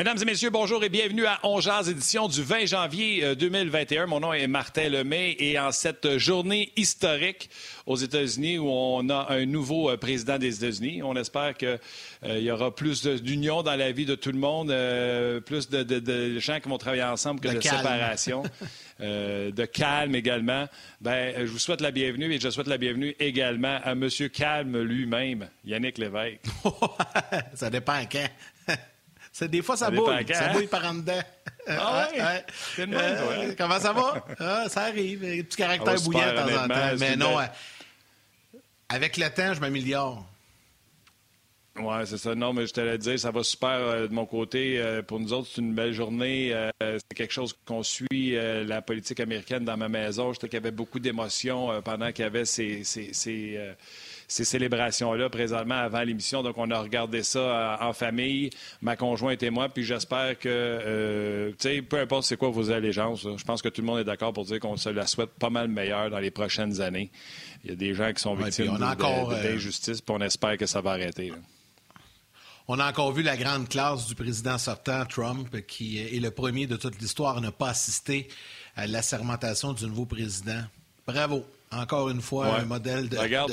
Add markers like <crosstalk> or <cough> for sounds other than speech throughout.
Mesdames et messieurs, bonjour et bienvenue à Ongeaz, édition du 20 janvier 2021. Euh, Mon nom est Martin Lemay et en cette journée historique aux États-Unis où on a un nouveau euh, président des États-Unis, on espère qu'il euh, y aura plus d'union dans la vie de tout le monde, plus de, gens qui vont travailler ensemble que de, séparation. <laughs> de calme également. Ben, je vous souhaite la bienvenue et je souhaite la bienvenue également à M. Calme lui-même, Yannick Lévesque. <laughs> Ça dépend quand. Des fois, ça, ça bouille. Ça bouille par en dedans. Ah <laughs> ouais? Euh, comment ça va? Ah, ça arrive. Un petit caractère bouillant de temps en temps. Mais non, avec le temps, je m'améliore. Oui, c'est ça. Non, mais je te l'ai dit, ça va super euh, de mon côté. Euh, pour nous autres, c'est une belle journée. c'est quelque chose qu'on suit, la politique américaine dans ma maison. Je sais qu'il y avait beaucoup d'émotions pendant qu'il y avait ces, ces, ces ces célébrations-là présentement avant l'émission. Donc, on a regardé ça euh, en famille, ma conjointe et moi. Puis j'espère que, euh, tu sais, peu importe c'est quoi vos allégeances, je pense que tout le monde est d'accord pour dire qu'on se la souhaite pas mal meilleure dans les prochaines années. Il y a des gens qui sont victimes euh, d'injustice, puis on espère que ça va arrêter. On a encore vu la grande classe du président sortant, Trump, qui est le premier de toute l'histoire à ne pas assister à l'assermentation du nouveau président. Bravo. Encore une fois, un modèle de. Regarde.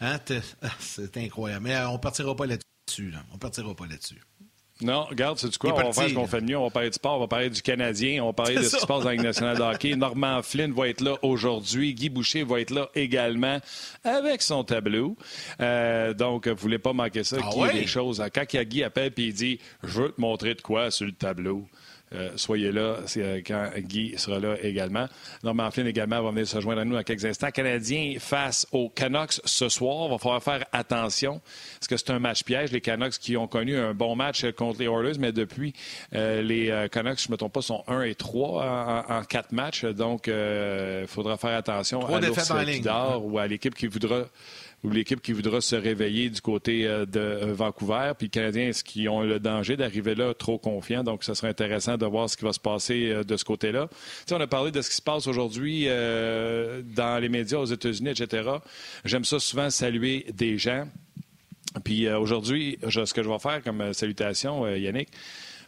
Hein, <laughs> ah, c'est incroyable. Mais euh, on partira pas là-dessus. Là. On partira pas là-dessus. Non, regarde, c'est du quoi? On va faire ce qu'on fait de mieux. On va parler du sport, on va parler du Canadien, on va parler <laughs> de ce qui se passe dans la nationale de hockey. <laughs> Normand Flynn va être là aujourd'hui. Guy Boucher va être là également avec son tableau. Euh, donc, vous voulez pas manquer ça. Ah Guy a des choses. Quand Guy appelle et il dit Je veux te montrer de quoi sur le tableau. Euh, soyez là euh, quand Guy sera là également. Norman Flynn également va venir se joindre à nous dans quelques instants. Canadiens face aux Canucks ce soir. Il va falloir faire attention parce que c'est un match piège. Les Canucks qui ont connu un bon match contre les Oilers, mais depuis, euh, les Canucks, je ne me trompe pas, sont 1 et 3 en, quatre matchs. Donc, il faudra faire attention à l'ours ou à l'équipe qui voudra ou l'équipe qui voudra se réveiller du côté euh, de euh, Vancouver. Puis les Canadiens, est-ce qu'ils ont le danger d'arriver là trop confiants? Donc, ce serait intéressant de voir ce qui va se passer euh, de ce côté-là. Tu on a parlé de ce qui se passe aujourd'hui dans les médias aux États-Unis, etc. J'aime ça souvent saluer des gens. Puis aujourd'hui, ce que je vais faire comme salutation, Yannick,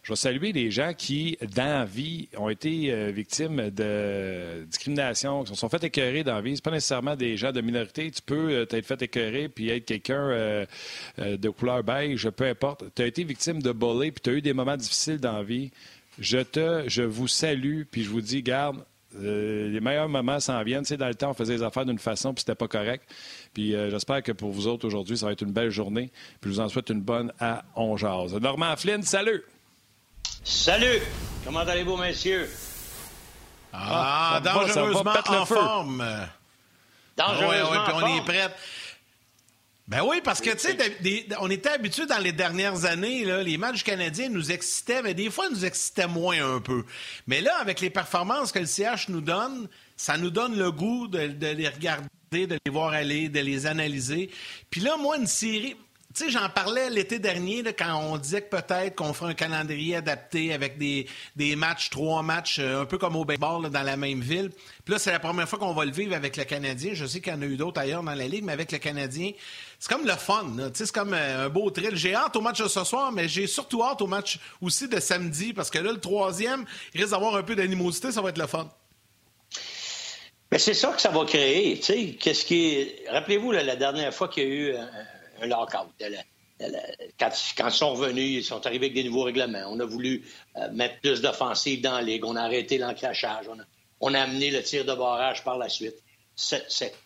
je vais saluer les gens qui, dans vie, ont été euh, victimes de discrimination, qui se sont fait écœurer dans la vie. Ce pas nécessairement des gens de minorité. Tu peux euh, t'être fait écœurer puis être quelqu'un euh, de couleur beige, peu importe. Tu as été victime de bully puis tu as eu des moments difficiles dans vie. Je te, vous salue puis je vous dis, garde, les meilleurs moments s'en viennent. Tu dans le temps, on faisait les affaires d'une façon, puis c'était pas correct. Puis j'espère que pour vous autres, aujourd'hui, ça va être une belle journée. Puis je vous en souhaite une bonne à On Normand Flynn, salut! Salut! Comment allez-vous, messieurs? Ah, ah dangereusement en forme. Dangereusement ah, on est prêts. Ben oui, parce que, tu sais, on était habitués dans les dernières années, là, les matchs canadiens nous excitaient, mais des fois, ils nous excitaient moins un peu. Mais là, avec les performances que le CH nous donne, ça nous donne le goût de les regarder, de les voir aller, de les analyser. Puis là, moi, une série tu j'en parlais l'été dernier quand on disait que peut-être qu'on ferait un calendrier adapté avec des, matchs, trois matchs, euh, un peu comme au baseball dans la même ville. Puis là, c'est la première fois qu'on va le vivre avec le Canadien. Je sais qu'il y en a eu d'autres ailleurs dans la Ligue, mais avec le Canadien, c'est comme le fun. C'est comme euh, un beau thrill. J'ai hâte au match de ce soir, mais j'ai surtout hâte au match aussi de samedi parce que là, le troisième il risque d'avoir un peu d'animosité. Ça va être le ffun. Mais c'est ça que ça va créer. Qu'est-ce qui Rappelez-vous, la dernière fois qu'il y a eu un lockout. Quand, quand, ils sont revenus, ils sont arrivés avec des nouveaux règlements. On a voulu euh, mettre plus d'offensives dans la ligue. On a arrêté l'encrachage. On a, amené le tir de barrage par la suite. Ce,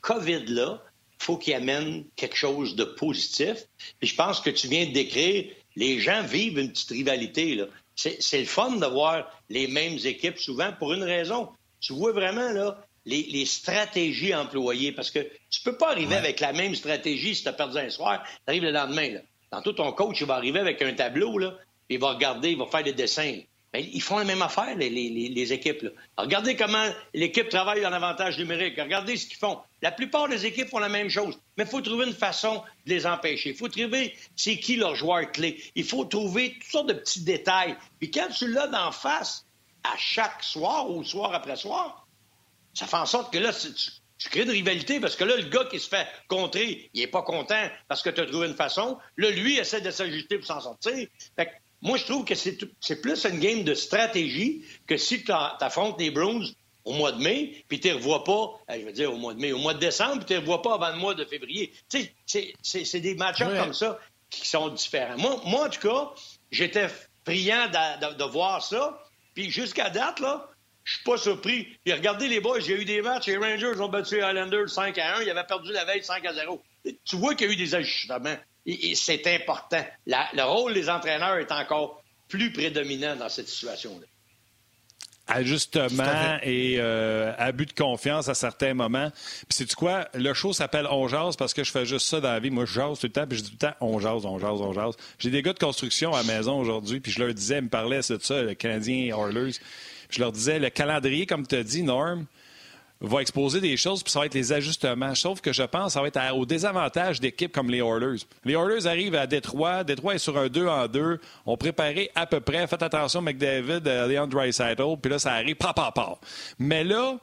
COVID-là, il faut qu'il amène quelque chose de positif. Puis je pense que tu viens de décrire, les gens vivent une petite rivalité. C'est le fun de voir les mêmes équipes souvent pour une raison. Tu vois vraiment, là, les, stratégies employées. Parce que tu peux pas arriver avec la même stratégie si tu as perdu un soir, tu arrives le lendemain. Là. Tantôt, ton coach, il va arriver avec un tableau, là, il va regarder, il va faire des dessins. Ben, ils font la même affaire, les, équipes. regardez comment l'équipe travaille en avantage numérique. Regardez ce qu'ils font. La plupart des équipes font la même chose. Mais il faut trouver une façon de les empêcher. Il faut trouver c'est qui leur joueur clé. Il faut trouver toutes sortes de petits détails. Puis quand tu l'as d'en face, à chaque soir ou soir après soir, ça fait en sorte que là, tu, crées de rivalité parce que là, le gars qui se fait contrer, il est pas content parce que tu as trouvé une façon. Là, lui, essaie de s'ajuster pour s'en sortir. Fait Moi, je trouve que c'est plus une game de stratégie que si tu affrontes les Bruins au mois de mai, puis tu ne revois pas, euh, je veux dire au mois de mai, au mois de décembre, puis tu ne revois pas avant le mois de février. Tu sais, c'est des matchs comme ça qui sont différents. Moi, moi en tout cas, j'étais friand de, voir ça, puis jusqu'à date, là, je suis pas surpris. Puis regardez les boys, j'ai eu des matchs, les Rangers ont battu les Islanders 5 à 1, ils avaient perdu la veille 5 à 0. Tu vois qu'il y a eu des ajustements. Et, c'est important. le rôle des entraîneurs est encore plus prédominant dans cette situation-là. Ajustement et euh, abus de confiance à certains moments. Puis c'est quoi? Le show s'appelle On jase parce que je fais juste ça dans la vie. Moi, je jase tout le temps, puis je dis tout le temps On jase, on jase, on jase. J'ai des gars de construction à la maison aujourd'hui, puis je leur disais, ils me parlaient de ça, le Canadien Oilers. Je leur disais, le calendrier, comme tu as dit, Norm, va exposer des choses, puis ça va être les ajustements. Sauf que je pense que ça va être au désavantage d'équipes comme les Oilers. Les Oilers arrivent à Détroit. Détroit est sur un 2 en 2. On préparé à peu près. Faites attention, McDavid, euh, Leon Draisaitl. Puis là, ça arrive, pa. Mais là,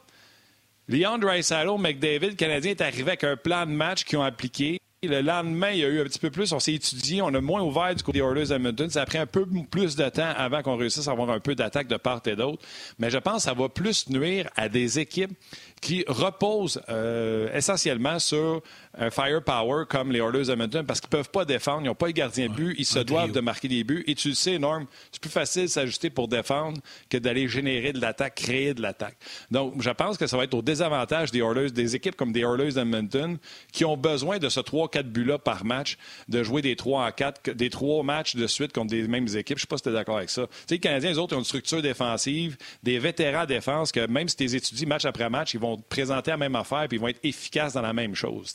Leon Draisaitl, McDavid, le Canadien est arrivé avec un plan de match qu'ils ont appliqué. Le lendemain, il y a eu un petit peu plus, on s'est étudié, on a moins ouvert du côté des Oilers Edmonton. Ça a pris un peu plus de temps avant qu'on réussisse à avoir un peu d'attaque de part et d'autre. Mais je pense que ça va plus nuire à des équipes qui reposent euh, essentiellement sur un firepower comme les Oilers Edmonton parce qu'ils ne peuvent pas défendre, ils n'ont pas le gardien de but, ils se doivent de marquer des buts. Et tu le sais, Norm, c'est plus facile de s'ajuster pour défendre que d'aller générer de l'attaque, créer de l'attaque. Donc, je pense que ça va être au désavantage des Oilers, des équipes comme des Oilers Edmonton qui ont besoin de ce 3-4 buts-là par match, de jouer des 3 en 4, des 3 matchs de suite contre des mêmes équipes. Je ne sais pas si tu es d'accord avec ça. Tu sais, les Canadiens, les autres, ont une structure défensive, des vétérans défense que même si tu les étudies match après match, ils vont présenter la même affaire puis ils vont être efficaces dans la même chose.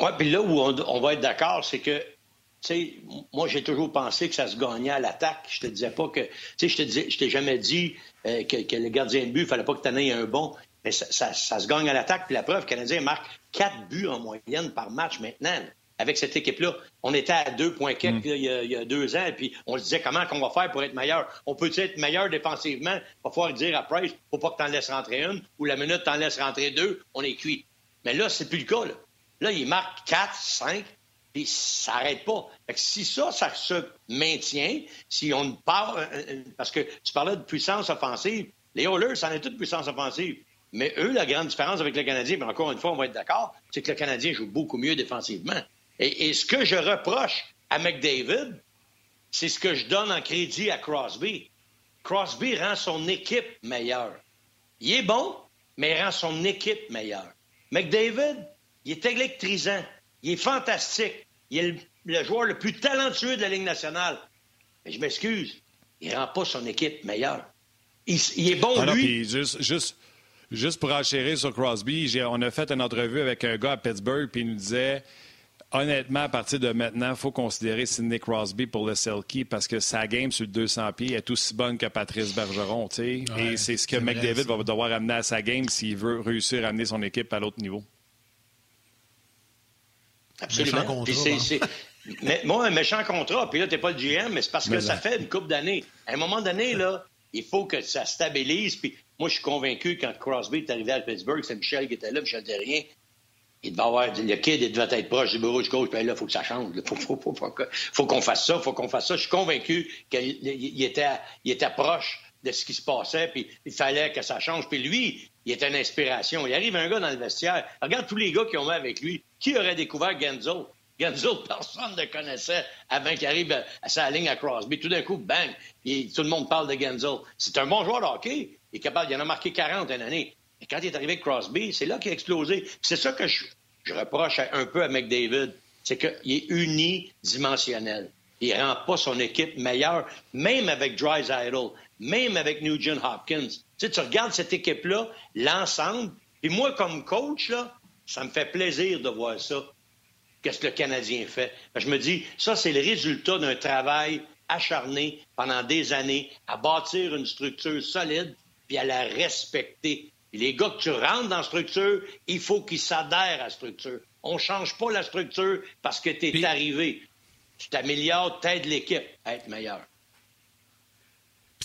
Oui, puis là où on, va être d'accord, c'est que, tu sais, moi, j'ai toujours pensé que ça se gagnait à l'attaque. Je te disais pas que, tu sais, je te disais, je t'ai jamais dit euh, que, le gardien de but, il fallait pas que tu en aies un bon. Mais ça, se gagne à l'attaque. Puis la preuve, le Canadien marque quatre buts en moyenne par match maintenant. Avec cette équipe-là, on était à deux points quelques mm. il, y a, deux ans, puis on se disait comment qu'on va faire pour être meilleur? On peut être meilleur défensivement? Il va falloir dire à Price, faut pas que tu en laisses rentrer une, ou la minute tu en laisses rentrer deux, on est cuit. Mais là, c'est plus le cas. Là. Là, il marque 4, 5, puis ça n'arrête pas. si ça, ça se maintient, si on parle, euh, euh, parce que tu parlais de puissance offensive, les Oilers, ça en est toute puissance offensive. Mais eux, la grande différence avec le Canadien, mais encore une fois, on va être d'accord, c'est que le Canadien joue beaucoup mieux défensivement. Et, ce que je reproche à McDavid, c'est ce que je donne en crédit à Crosby. Crosby rend son équipe meilleure. Il est bon, mais il rend son équipe meilleure. McDavid, il est électrisant. Il est fantastique. Il est le, joueur le plus talentueux de la Ligue nationale. Mais je m'excuse, il ne rend pas son équipe meilleure. Il, est bon, ah lui. juste, juste, juste pour enchérir sur Crosby, on a fait une entrevue avec un gars à Pittsburgh, puis il nous disait honnêtement, à partir de maintenant, il faut considérer Sidney Crosby pour le Selkie parce que sa game sur le 200 pieds est aussi bonne que Patrice Bergeron. et c'est ce que McDavid va devoir amener à sa game s'il veut réussir à amener son équipe à l'autre niveau. Absolument. mais, moi, un méchant contrat, puis là, t'es pas le GM, mais c'est parce que ça fait une coupe d'années. À un moment donné, là, il faut que ça stabilise. Puis moi, je suis convaincu quand Crosby est arrivé à Pittsburgh, c'est Michel qui était là, Michel rien. Il devait avoir, le kid, il devait être proche du bureau du coach, puis là, il faut que ça change. Il faut, faut, faut qu'on fasse ça, il faut qu'on fasse ça. Je suis convaincu qu'il était, il était proche de ce qui se passait, puis il fallait que ça change. Puis lui, il était une inspiration. Il arrive un gars dans le vestiaire. Regarde tous les gars qui ont mis avec lui. Qui aurait découvert Genzo? Genzo, personne ne connaissait avant qu'il arrive à sa ligne à Crosby. Tout d'un coup, bang, tout le monde parle de Genzo. C'est un bon joueur de hockey. Il est capable, il en a marqué 40 une année. Et quand il est arrivé avec Crosby, c'est là qu'il a explosé. C'est ça que je, reproche un peu à McDavid. C'est qu'il est unidimensionnel. Il rend pas son équipe meilleure, même avec Dry même avec Nugent Hopkins. Tu, sais, tu regardes cette équipe-là, l'ensemble, et moi, comme coach, là, ça me fait plaisir de voir ça. Qu'est-ce que le Canadien fait? Je me dis, ça, c'est le résultat d'un travail acharné pendant des années à bâtir une structure solide puis à la respecter. les gars que tu rentres dans la structure, il faut qu'ils s'adhèrent à la structure. On ne change pas la structure parce que tu es arrivé. Tu t'améliores, t'aides l'équipe à être meilleure.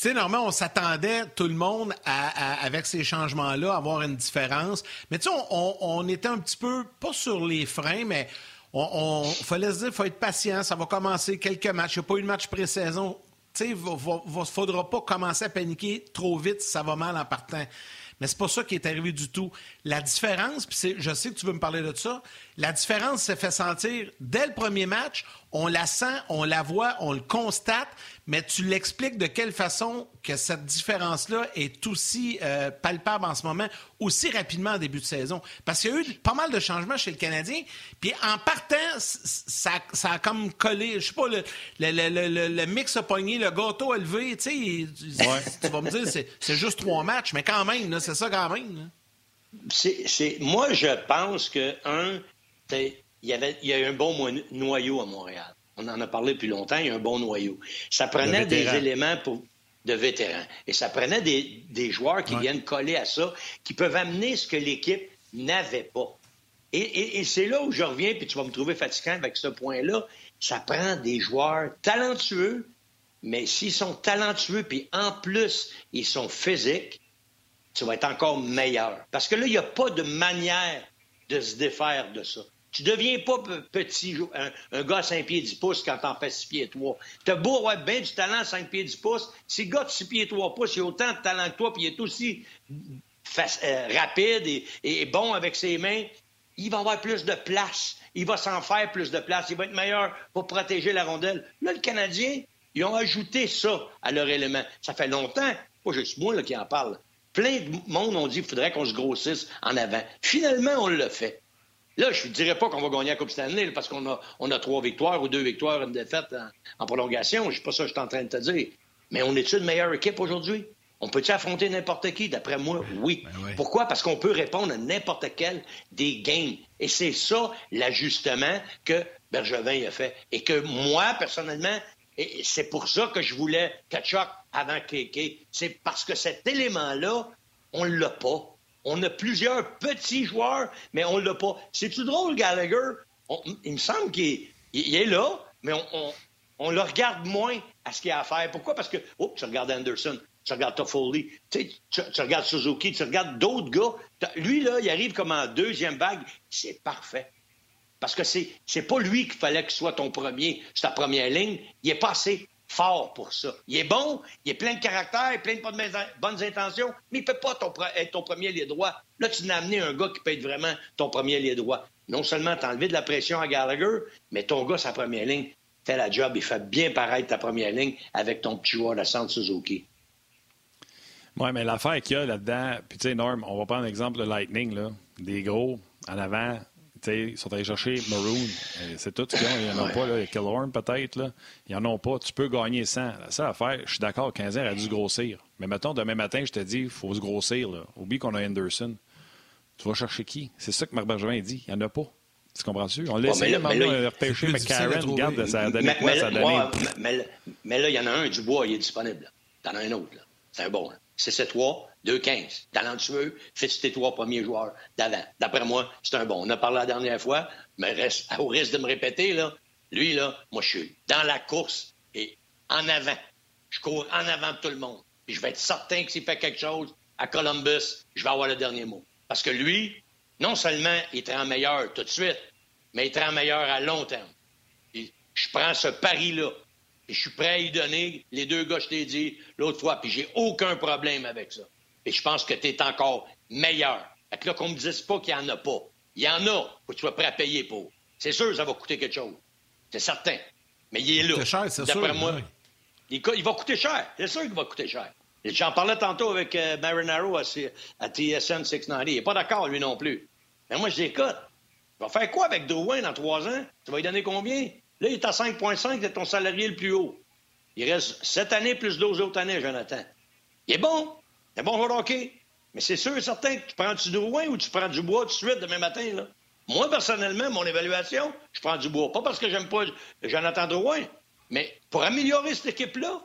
Tu sais, normalement, on s'attendait, tout le monde, avec ces changements-là, à avoir une différence. Mais tu sais, on, était un petit peu, pas sur les freins, mais on, fallait se dire, faut être patient, ça va commencer quelques matchs. Il n'y a pas eu de match pré-saison. Il ne faudra pas commencer à paniquer trop vite si ça va mal en partant. Mais c'est pas ça qui est arrivé du tout. La différence, puis je sais que tu veux me parler de ça, la différence s'est fait sentir dès le premier match. On la sent, on la voit, on le constate, mais tu l'expliques de quelle façon que cette différence-là est aussi euh, palpable en ce moment, aussi rapidement en début de saison. Parce qu'il y a eu pas mal de changements chez le Canadien, puis en partant, ça, a comme collé, je sais pas, le, le, mix a pogné, le gâteau a levé, tu sais, tu vas me dire, c'est juste trois matchs, mais quand même, c'est ça quand même. C'est, moi, je pense que, un, il y, avait, il y a eu un bon noyau à Montréal. On en a parlé depuis longtemps, il y a un bon noyau. Ça prenait des éléments pour, de vétérans. Et ça prenait des, joueurs qui viennent coller à ça, qui peuvent amener ce que l'équipe n'avait pas. Et, c'est là où je reviens, puis tu vas me trouver fatigant avec ce point-là. Ça prend des joueurs talentueux, mais s'ils sont talentueux, puis en plus, ils sont physiques, tu vas être encore meilleur. Parce que là, il n'y a pas de manière de se défaire de ça. Tu deviens pas petit, un, gars à 5 pieds 10 pouces quand t'en fais 6 pieds 3. T'as beau avoir bien du talent à 5 pieds 10 pouces. Si le gars de 6 pieds 3 pouces, il a autant de talent que toi, puis il est aussi euh, rapide et, bon avec ses mains, il va avoir plus de place. Il va s'en faire plus de place. Il va être meilleur pour protéger la rondelle. Là, le Canadien, ils ont ajouté ça à leur élément. Ça fait longtemps, pas juste moi qui en parle. Plein de monde ont dit qu'il faudrait qu'on se grossisse en avant. Finalement, on l'a fait. Là, je ne dirais pas qu'on va gagner la Coupe Stanley parce qu'on a, on a trois victoires ou deux victoires, une défaite en, prolongation. Je sais pas ça que je suis en train de te dire. Mais on est-tu une meilleure équipe aujourd'hui? On peut-tu affronter n'importe qui? D'après moi, oui. Ben Pourquoi? Parce qu'on peut répondre à n'importe quel des games. Et c'est ça l'ajustement que Bergevin a fait. Et que moi, personnellement, c'est pour ça que je voulais Kachuk avant Kéké. C'est parce que cet élément-là, on ne l'a pas. On a plusieurs petits joueurs, mais on l'a pas. C'est-tu drôle, Gallagher? il me semble qu'il est, là, mais on, le regarde moins à ce qu'il a à faire. Pourquoi? Parce que, oh, tu regardes Anderson, tu regardes Toffoli, tu, tu, regardes Suzuki, tu regardes d'autres gars. Lui, là, il arrive comme en deuxième vague. C'est parfait. Parce que c'est, c'est pas lui qu'il fallait qu'il soit ton premier, ta première ligne. Il est passé fort pour ça. Il est bon, il est plein de caractère, plein de bonnes intentions, mais il ne peut pas être ton premier lié droit. Là, tu n'as amené un gars qui peut être vraiment ton premier lié droit. Non seulement t'as enlevé de la pression à Gallagher, mais ton gars, sa première ligne, fait la job, il fait bien paraître ta première ligne avec ton petit joueur de centre Suzuki. Oui, mais l'affaire qu'il y a là-dedans, puis tu sais, Norm, on va prendre l'exemple de Lightning, là, des gros en avant, ils sont allés chercher Maroon. Euh, c'est tout ce qu'ils ont. Ils n'en ont pas. Là. Killorn, peut-être. Là. Ils n'en ont pas. Tu peux gagner 100. La seule affaire, je suis d'accord, 15 a dû se grossir. Mais mettons, demain matin, je te dis, il faut se grossir. Là. Oublie qu'on a Anderson. Tu vas chercher qui? C'est ça que Marc Bergevin dit. Il n'y en a pas. Tu comprends-tu? On l'a essayé de repêcher McCarron. Regarde, ça a donné quoi? Ça a donné... mais, là, il y en a un, Dubois, il est disponible. T'en as un autre. C'est un bon. C'est 7-3. 2-15. Talentueux, fais tes trois premiers joueurs d'avant. D'après moi, c'est un bon. On a parlé la dernière fois, mais <laughs> au risque de me répéter, lui, là, moi, je suis dans la course et en avant. Je cours en avant de tout le monde. Puis je vais être certain que s'il fait quelque chose à Columbus, je vais avoir le dernier mot. Parce que lui, non seulement il est en meilleur tout de suite, mais il est en meilleur à long terme. je prends ce pari-là. Et je suis prêt à y donner les deux gars, je t'ai dit l'autre fois, puis j'ai aucun problème avec ça. Et je pense que tu es encore meilleur. Fait que là, qu'on me dise pas qu'il n'y en a pas. Il y en a, faut que tu sois prêt à payer pour. C'est sûr ça va coûter quelque chose. C'est certain. Mais il est là. C'est cher, c'est sûr. moi, il, va coûter cher. C'est sûr qu'il va coûter cher. J'en parlais tantôt avec euh, Marinaro à, TSN 690. Il n'est pas d'accord, lui non plus. Mais moi, je dis, écoute, tu vas faire quoi avec Drouin dans trois ans? Tu vas lui donner combien? Là, il est à 5,5, c'est ton salarié le plus haut. Il reste sept années plus 12 autres années, Jonathan. Il est bon. C'est bon joueur hockey? Mais c'est sûr et certain que tu prends du Drouin ou tu prends du bois tout de suite demain matin. Moi, personnellement, mon évaluation, je prends du bois. Pas parce que j'aime pas Jonathan Drouin, mais pour améliorer cette équipe-là,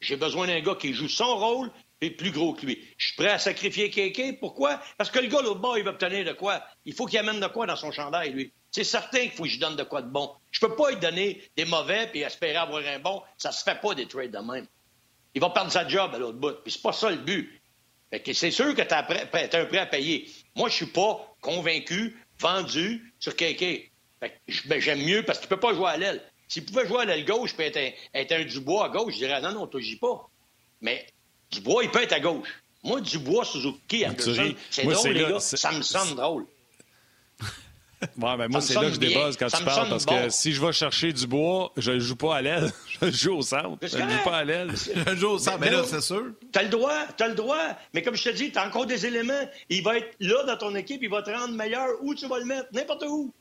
j'ai besoin d'un gars qui joue son rôle et plus gros que lui. Je suis prêt à sacrifier quelqu'un. Pourquoi? Parce que le gars, bord, il va obtenir de quoi? Il faut qu'il amène de quoi dans son chandail, lui. C'est certain qu'il faut que je donne de quoi de bon. Je peux pas lui donner des mauvais puis espérer avoir un bon. Ça se fait pas des trades de même il va perdre sa job à l'autre bout. Puis c'est pas ça le but. c'est sûr que tu as, un prêt à payer. Moi, je suis pas convaincu, vendu sur quelqu'un. Ben, j'aime mieux parce qu'il ne peut pas jouer à l'aile. S'il pouvait jouer à l'aile gauche et être, être un, Dubois à gauche, je dirais non, non, tu gis pas. Mais Dubois, il peut être à gauche. Moi, Dubois, Suzuki, Anderson, c'est drôle, les gars. Ça me sonne drôle. <laughs> Ouais, ben moi, c'est là que je débuzz quand tu parles, parce que si je vais chercher du bois, je ne joue pas à l'aile, <laughs> je joue au centre. Je ne joue pas à l'aile. Je joue au centre, mais, là, c'est sûr. Tu as le droit, tu as le droit. Mais comme je te dis, tu as encore des éléments. Il va être là dans ton équipe, il va te rendre meilleur où tu vas le mettre, n'importe où.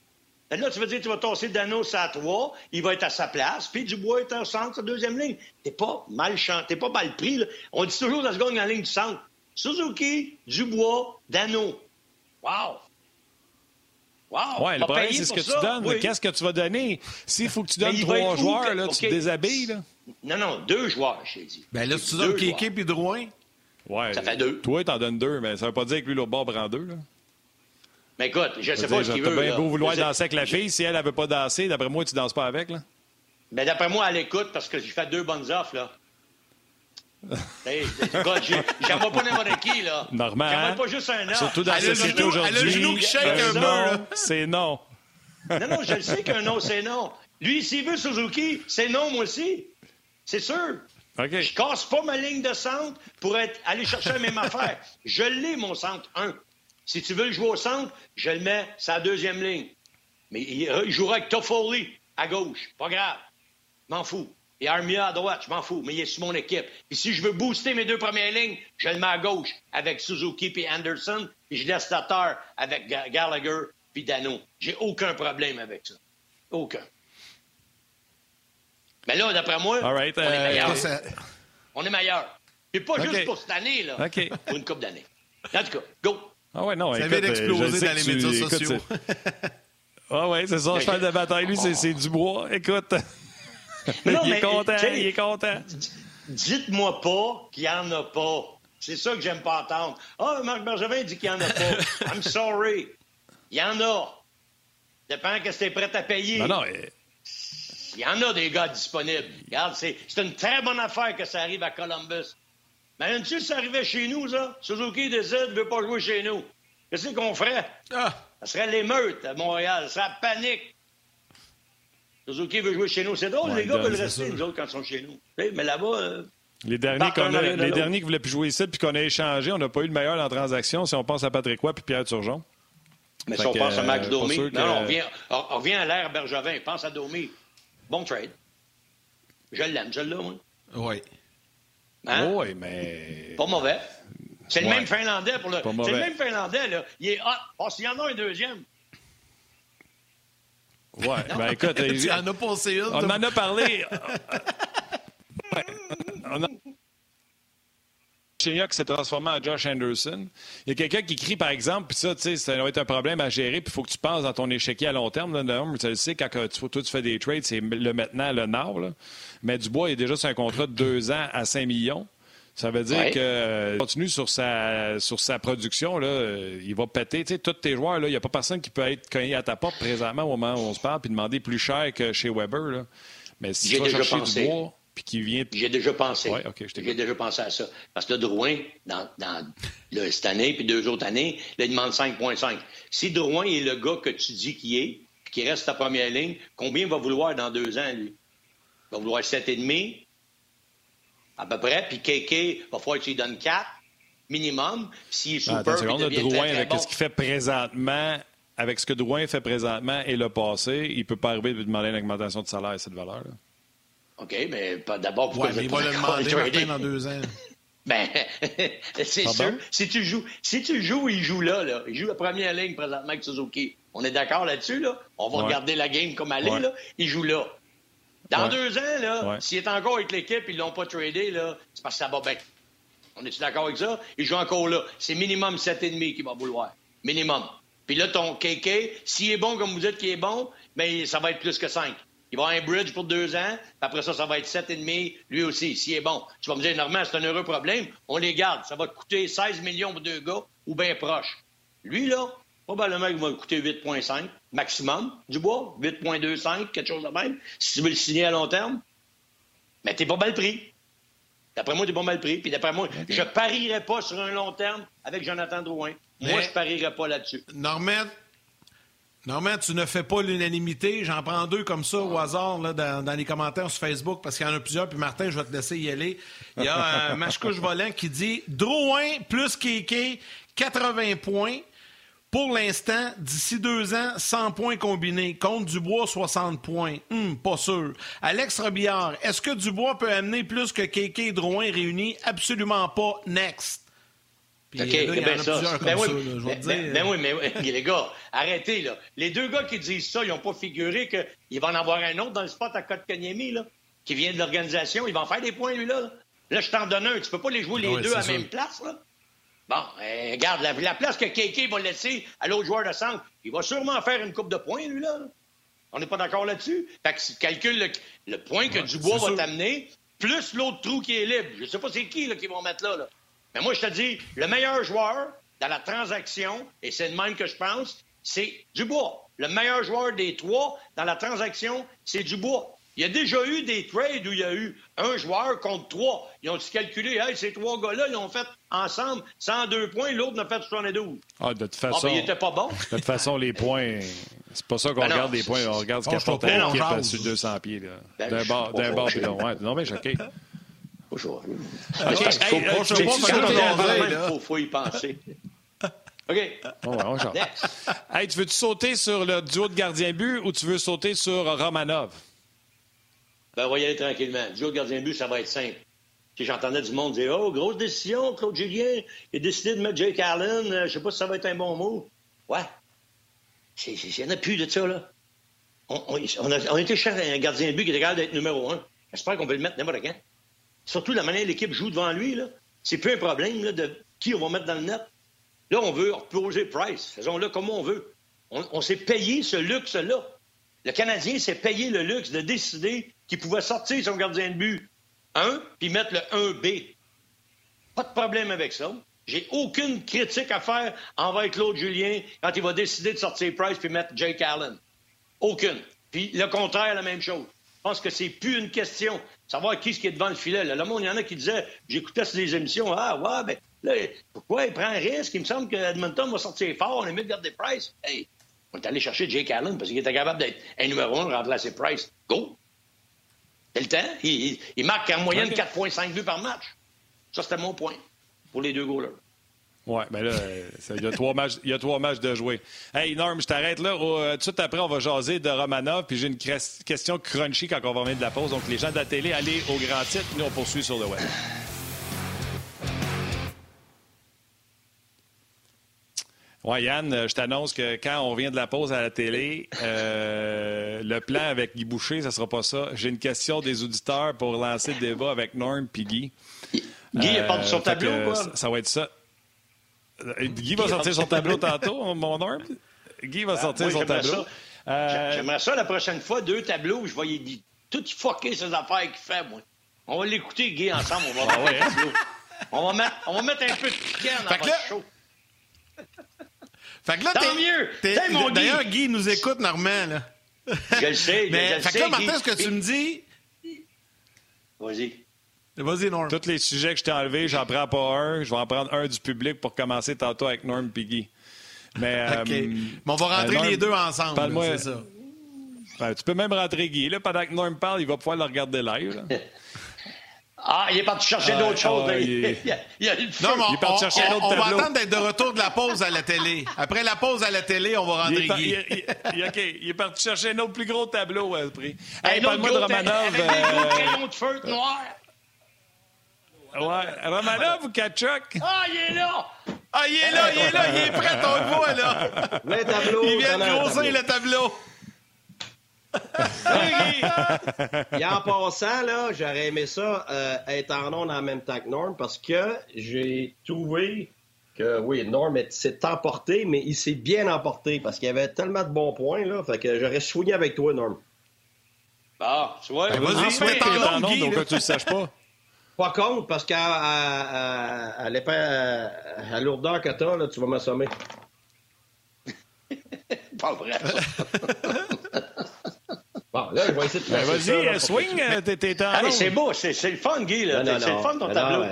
Et là, tu veux dire, tu vas tosser Danos à 3, il va être à sa place, puis Dubois est en centre, sa deuxième ligne. T'es pas mal chanté, t'es pas mal pris. Là. On dit toujours dans ce gagne en ligne du centre. Suzuki, Dubois, Dano. Wow! Wow, ouais, le problème, c'est ce que tu donnes. Qu'est-ce que tu vas donner? S'il faut que tu donnes trois joueurs, là, tu te déshabilles. Là. Non, non, deux joueurs, j'ai dit. Ben là, si tu donnes Kéké et Drouin? Ouais. Ça fait deux. Toi, t'en donnes deux, mais ça veut pas dire que lui, l'autre bord prend deux. Là. Mais écoute, je ne sais pas ce qu'il veut. Tu bien beau vouloir danser avec la fille. Si elle ne veut pas danser, d'après moi, tu danses pas avec, là? Ben, d'après moi, elle écoute parce que j'ai fait deux bonnes offres, là. Hey, j'aimerais pas n'importe qui, là. Normal. J'aimerais hein? pas juste un offre. Surtout dans la société aujourd'hui. Le genou qui shake un peu, C'est non. non, non, je le sais qu'un non, c'est non. Lui, s'il veut Suzuki, c'est non, moi aussi. C'est sûr. OK. Je casse pas ma ligne de centre pour être, aller chercher la même affaire. Je l'ai, mon centre, un. Si tu veux le jouer au centre, je le mets sa deuxième ligne. Mais il, jouera avec Toffoli à gauche. Pas grave. M'en fous. Et Armia à droite, je m'en fous, mais il est sur mon équipe. Puis si je veux booster mes deux premières lignes, je le mets à gauche avec Suzuki puis Anderson, puis je laisse Tatar avec Gallagher puis Dano. J'ai aucun problème avec ça. Aucun. Mais là, d'après moi, on est euh, meilleur. On est meilleur. Et pas juste pour cette année, là. Pour une coupe d'années. En tout cas, go. Ah ouais, non, ça vient d'exploser dans les médias sociaux. ah ouais, c'est ça, cheval de bataille, lui, c'est du bois. Écoute. Il est content, il est content. Dites-moi pas qu'il n'y en a pas. C'est ça que j'aime pas entendre. Ah, Marc Bergevin dit qu'il n'y en a pas. <laughs> I'm sorry. Il y en a. Dépend que es prêt à payer. Non, non. Il y en a des gars disponibles. Regarde, c'est une très bonne affaire que ça arrive à Columbus. Mais tu si ça arrivait chez nous, ça? Suzuki décide ne veut pas jouer chez nous. Qu'est-ce qu'on ferait? Ah. Ça serait l'émeute à Montréal. Ça serait la panique. Suzuki veut jouer chez nous. C'est drôle, les gars veulent rester, nous autres, quand ils sont chez nous. Mais là-bas. Euh, les derniers, les derniers qui voulaient plus jouer ici puis qu'on a échangé, on n'a pas eu le meilleur la transaction si on pense à Patrick Roy puis Pierre Turgeon. Mais si on pense à Max euh, Domi, non, on, revient, on, revient à l'ère Bergevin. Pense à Domi. Bon trade. Je l'aime, je l'aime, moi. Oui. Hein? Oui, mais. Pas mauvais. C'est le même Finlandais pour le. C'est le même Finlandais, là. Il est hot. Oh, s'il y en a un deuxième. Ouais, ben écoute. tu en as pensé une. On en a parlé. ouais. <laughs> On a... qui s'est transformé en Josh Anderson. Il y a quelqu'un qui crie, par exemple, puis ça, tu sais, ça va être un problème à gérer, puis il faut que tu penses dans ton échiquier à long terme. Là, tu le sais, quand tu, toi, tu fais des trades, c'est le maintenant, le nord. Là. Mais Dubois est déjà sur un contrat de deux ans à 5 millions. Ça veut dire qu'il euh, continue sur sa, sur sa production, là, euh, il va péter. Tu sais, tous tes joueurs, il n'y a pas personne qui peut être cogné à ta porte présentement au moment où on se parle puis demander plus cher que chez Weber. Là. Mais si tu vas chercher pensé. Dubois puis qui vient... J'ai déjà pensé. J'ai déjà pensé à ça. Parce que Drouin, dans, dans cette année puis deux autres années, là, il demande 5,5. Si Drouin est le gars que tu dis qu'il est, qui reste ta première ligne, combien va vouloir dans deux ans, lui? Il va vouloir 7,5 à peu près. Puis KK, va falloir que tu lui donnes 4 minimum. S'il est super, Attends, il Drouin, avec ce qu'il fait présentement, avec ce que Drouin fait présentement et le passé, il ne peut pas arriver de demander une augmentation de salaire à cette valeur-là. OK, mais d'abord, pourquoi ouais, mais il va le demander dans deux ans. <laughs> Ben, <laughs> c'est sûr. Si tu joues, si tu joues, il joue là, là. Il joue la première ligne présentement avec Suzuki. On est d'accord là-dessus, là? On va regarder la game comme elle est, là. Il joue là. Dans deux ans, là, s'il est encore avec l'équipe, ils l'ont pas tradé, là, c'est parce que ça va bien. On est-tu d'accord avec ça? Il joue encore là. C'est minimum 7,5 qu'il va vouloir. Minimum. Puis là, ton KK, s'il est bon comme vous dites qu'il est bon, mais ça va être plus que 5. Il va avoir un bridge pour deux ans, puis après ça, ça va être 7,5 lui aussi, s'il est bon. Tu vas me dire, normalement, c'est un heureux problème. On les garde. Ça va te coûter 16 millions pour deux gars ou bien proche. Lui, là, Probablement qu'il va coûter 8,5 maximum du bois, 8,25, quelque chose de même, si tu veux le signer à long terme. Mais t'es pas mal pris. D'après moi, t'es pas mal pris. Puis d'après moi, je parierais pas sur un long terme avec Jonathan Drouin. Moi, je parierais pas là-dessus. Normand, Normand, tu ne fais pas l'unanimité. J'en prends deux comme ça au hasard là, dans, les commentaires sur Facebook parce qu'il y en a plusieurs. Puis Martin, je vais te laisser y aller. Il y a <laughs> un Machecouche Volant qui dit Drouin plus Kéké, 80 points. Pour l'instant, d'ici deux ans, 100 points combinés. Contre Dubois, 60 points. Hum, pas sûr. Alex Robillard, est-ce que Dubois peut amener plus que Kéké et Drouin réunis? Absolument pas. Next. Ben ça. Ben oui, ben, oui, mais <laughs> les gars, arrêtez, là. Les deux gars qui disent ça, ils n'ont pas figuré qu'il va en avoir un autre dans le spot à Côte-Kanyemi, là, qui vient de l'organisation. Il va en faire des points, lui, là. Là, je t'en donne un. Tu peux pas les jouer les deux à la même place, là. Bon, eh, regarde, la, place que Kéké va laisser à l'autre joueur de centre, il va sûrement faire une coupe de points, lui, là. On n'est pas d'accord là-dessus? Fait que calcule le, point que Dubois va t'amener, plus l'autre trou qui est libre. Je sais pas c'est qui, là, qui vont mettre là, là. Mais moi, je te dis, le meilleur joueur dans la transaction, et c'est le même que je pense, c'est Dubois. Le meilleur joueur des trois dans la transaction, c'est Dubois. Il y a déjà eu des trades où il y a eu un joueur contre trois. Ils ont calculé, hey, ces trois gars-là, ils ont fait ensemble 102 points, l'autre n'a fait 72. Ah, de toute façon. Ah, ben, il était pas bon. De toute façon, les points, c'est pas ça qu'on ben regarde les points, on regarde ce qu'a fait l'équipe sur 200 pieds. Ben, d'un bord, d'un bord, ouais. Non, mais choqué. Aujourd'hui. Il faut y penser. OK. on hey, tu veux-tu sauter sur le duo de gardien-but ou tu veux sauter sur Romanov? Ben, on va y aller tranquillement. Le duo de gardien-but, ça va être simple. J'entendais du monde dire Oh, grosse décision, Claude Julien. Il a décidé de mettre Jake Allen. Euh, je sais pas si ça va être un bon mot. Ouais. Il n'y en a plus de ça, là. On, a, on été chercher un gardien de but qui est capable d'être numéro un. J'espère qu'on peut le mettre n'importe quand. Surtout la manière dont l'équipe joue devant lui, là. C'est plus un problème de qui on va mettre dans le net. Là, on veut reposer Price. Faisons-le comme on veut. On, s'est payé ce luxe-là. Le Canadien s'est payé le luxe de décider qu'il pouvait sortir son gardien de but 1 puis mettre le 1B. Pas de problème avec ça. J'ai aucune critique à faire envers Claude Julien quand il va décider de sortir Price puis mettre Jake Allen. Aucune. Puis le contraire, la même chose. Je pense que c'est plus une question savoir qui est devant le filet. Là, le monde, il y en a qui disaient, j'écoutais sur les émissions, ah ouais, ben là, pourquoi il prend un risque? Il me semble que Edmonton va sortir fort, on est mieux de garder Price. Hey, on est allé chercher Jake Allen parce qu'il était capable d'être un numéro un, de remplacer Price. Go! C'est le temps. Il, marque en moyenne 4,5 buts par match. Ça, c'était mon point pour les deux goalers. Oui, mais là, il y, a trois matchs, il y a trois matchs de jouer. Hey, Norm, je t'arrête là. Euh, tout de suite après, on va jaser de Romanov. Puis j'ai une question crunchy quand on va revenir de la pause. Donc, les gens de la télé, allez au grand titre. Nous, on poursuit sur le web. Oui, Yann, euh, je t'annonce que quand on revient de la pause à la télé, euh, le plan avec Guy Boucher, ça sera pas ça. J'ai une question des auditeurs pour lancer le débat avec Norm et Guy. Guy, il a pas sur tableau, quoi? Ça va être ça. Euh, Guy va sortir son tableau tantôt, mon arme. Guy va sortir son tableau. Euh, j'aimerais ça la prochaine fois, deux tableaux, je vais tout fucker ces affaires qu'il fait, moi. On va l'écouter, Guy, ensemble, on va ah ouais, on, va mettre, on va mettre un peu de piquant dans votre show. Fait que là, Tant mieux! D'ailleurs, Guy nous écoute, Normand, là. Je le sais, <laughs> Mais, je fait que là, Martin, ce que tu me dis... Vas-y. Vas-y, Norm. Tous les sujets que je t'ai enlevés, j'en prends pas un. Je vais en prendre un du public pour commencer tantôt avec Norm Piggy. Mais, <laughs> OK. Euh, Mais on va rentrer euh, les deux ensemble. C'est ça. Ben, tu peux même rentrer Guy. Là, pendant que Norm parle, il va pouvoir le regarder live. <laughs> Ah, il est parti chercher euh, d'autres choses. Ah, il... est... <laughs> il, a non, mais on, il est parti chercher on, on va attendre d'être de retour de la pause à la télé. Après la pause à la télé, on va rentrer Guy. Il, OK, il est parti chercher un autre plus gros tableau à prix. Hey, parle-moi de Romanov. Avec des gros crayons de feutre noir. Ouais. Romanov ou Kachuk? Ah, il est là! Ah, il est là, il est là, il est prêt, on le voit, là! Le tableau. Il vient de grossir le tableau. Et en passant, là, j'aurais aimé ça euh, être en ondes en même temps que Norm parce que j'ai trouvé que, oui, Norm s'est emporté, mais il s'est bien emporté parce qu'il y avait tellement de bons points, là. Fait que j'aurais soigné avec toi, Norm. Ah, tu vois. Ben, vas-y, mets en ondes, donc tu le saches pas. Pas contre, parce qu'à à, à, à, lourdeur que t'as, là, tu vas m'assommer. pas vrai, <laughs> Bon, là, je vais essayer de ben Vas-y, swing, t'es en C'est beau, c'est le fun, Guy. C'est le fun, ton tableau.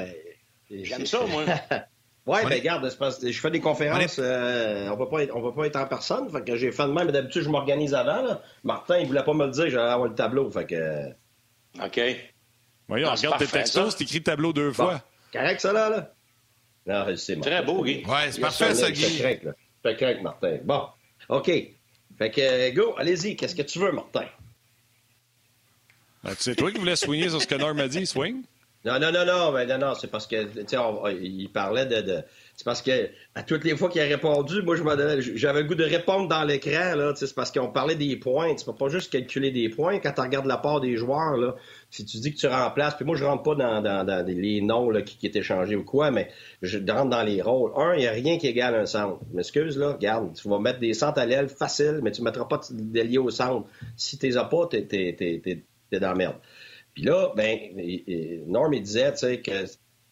J'aime ça, moi. <laughs> Oui, ben que je fais des conférences, euh, on va pas être, on va pas être en personne, fait que j'ai fait de même, mais d'habitude je m'organise avant, là. Martin, il voulait pas me le dire, j'allais avoir le tableau, fait que... euh, OK. Voyons, Ah, c'est regarde tes textos, écrit tableau deux Bon, fois. correct ça, là, là? Non, c'est. Très beau, Guy. Ouais, c'est parfait, ça, Guy. Je te crains, Martin. Bon, OK. Fait que, euh, go, allez-y, qu'est-ce que tu veux, Martin? Ben, tu sais, toi qui voulais swinger sur ce que Norm a dit, swing. Non, non, non, non, ben, non, non, c'est parce que, tu il parlait de, c'est parce que, à toutes les fois qu'il a répondu, moi, j'avais le goût de répondre dans l'écran, là, c'est parce qu'on parlait des points, tu peux pas juste calculer des points quand tu regardes la part des joueurs, là, si tu dis que tu remplaces, puis moi, je rentre pas dans, dans, dans les noms, là, qui, qui est échangé ou quoi, mais je rentre dans les rôles. Un, il n'y a rien qui égale un centre. M'excuse, là, regarde, tu vas mettre des centres à l'aile facile, mais tu mettras pas d'ailier au centre. Si tu les as pas, t'es, t'es, t'es, t'es, dans merde. Puis là, ben, Norm, il disait, tu sais, que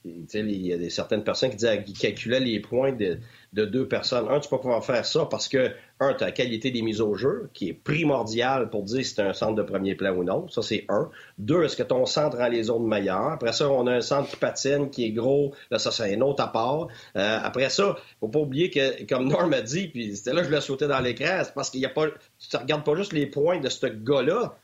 tu il y a des, certaines personnes qui disaient calculaient les points de, de deux personnes. Un, tu peux pas pouvoir faire ça parce que, un, tu as la qualité des mises au jeu, qui est primordiale pour dire si c'est un centre de premier plan ou non. Ça, c'est un. Deux, est-ce que ton centre rend les zones meilleures? Après ça, on a un centre qui patine, qui est gros. Là, ça, c'est un autre à part. Euh, après ça, faut pas oublier que, comme Norm a dit, puis c'était là je l'ai sauté dans l'écran, c'est parce qu'il y a pas, tu regardes pas juste les points de ce gars-là.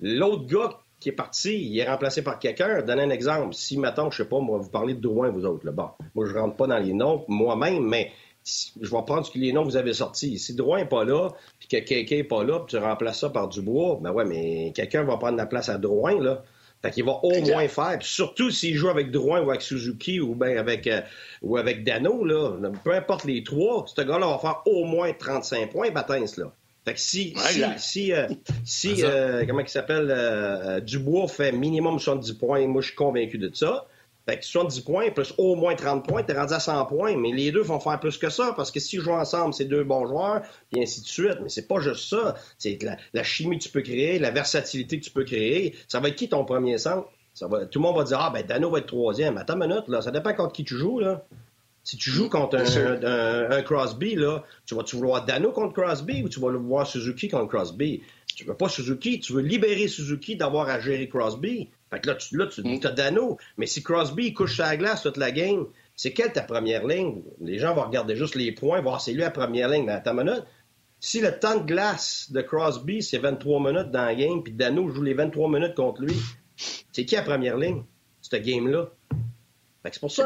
L'autre gars qui est parti, il est remplacé par quelqu'un. Donne un exemple. Si, mettons, je sais pas, moi, vous parlez de Drouin, vous autres, là, bon, moi, je rentre pas dans les noms moi-même, mais si- je vais prendre ce que les noms que vous avez sortis. Si Drouin n'est pas là, puis que quelqu'un n'est pas là, puis tu remplaces ça par Dubois, ben ouais, mais quelqu'un va prendre la place à Drouin, là. Fait qu'il va au moins faire. Puis surtout s'il joue avec Drouin ou avec Suzuki ou ben avec euh, ou avec Dano, là, peu importe les trois, ce gars-là va faire au moins 35 points, Batens, là. Fait que si, Ouais, si, si, euh, si euh, comment il s'appelle, euh, euh, Dubois fait minimum 70 points, moi je suis convaincu de ça. Fait que 70 points plus au moins 30 points, t'es rendu à 100 points, mais les deux vont faire plus que ça, parce que s'ils jouent ensemble, c'est deux bons joueurs, puis ainsi de suite. Mais c'est pas juste ça. C'est la, la chimie que tu peux créer, la versatilité que tu peux créer. Ça va être qui ton premier centre? Ça va, tout le monde va dire, ah ben Dano va être troisième. Attends une minute, là, ça dépend contre qui tu joues, là. Si tu joues contre Bien sûr. un, un- un Crosby, là, tu vas-tu vouloir Dano contre Crosby ou tu vas le voir Suzuki contre Crosby? Tu veux pas Suzuki, tu veux libérer Suzuki d'avoir à gérer Crosby. Fait que là, tu, là, tu Mm. as Dano. Mais si Crosby il couche sur la glace toute la game, c'est quelle ta première ligne? Les gens vont regarder juste les points, voir c'est lui la première ligne. Attends une minute. Si le temps de glace de Crosby, c'est 23 minutes dans la game, puis Dano joue les 23 minutes contre lui, c'est qui la première ligne? Cette game-là? Que c'est pour ça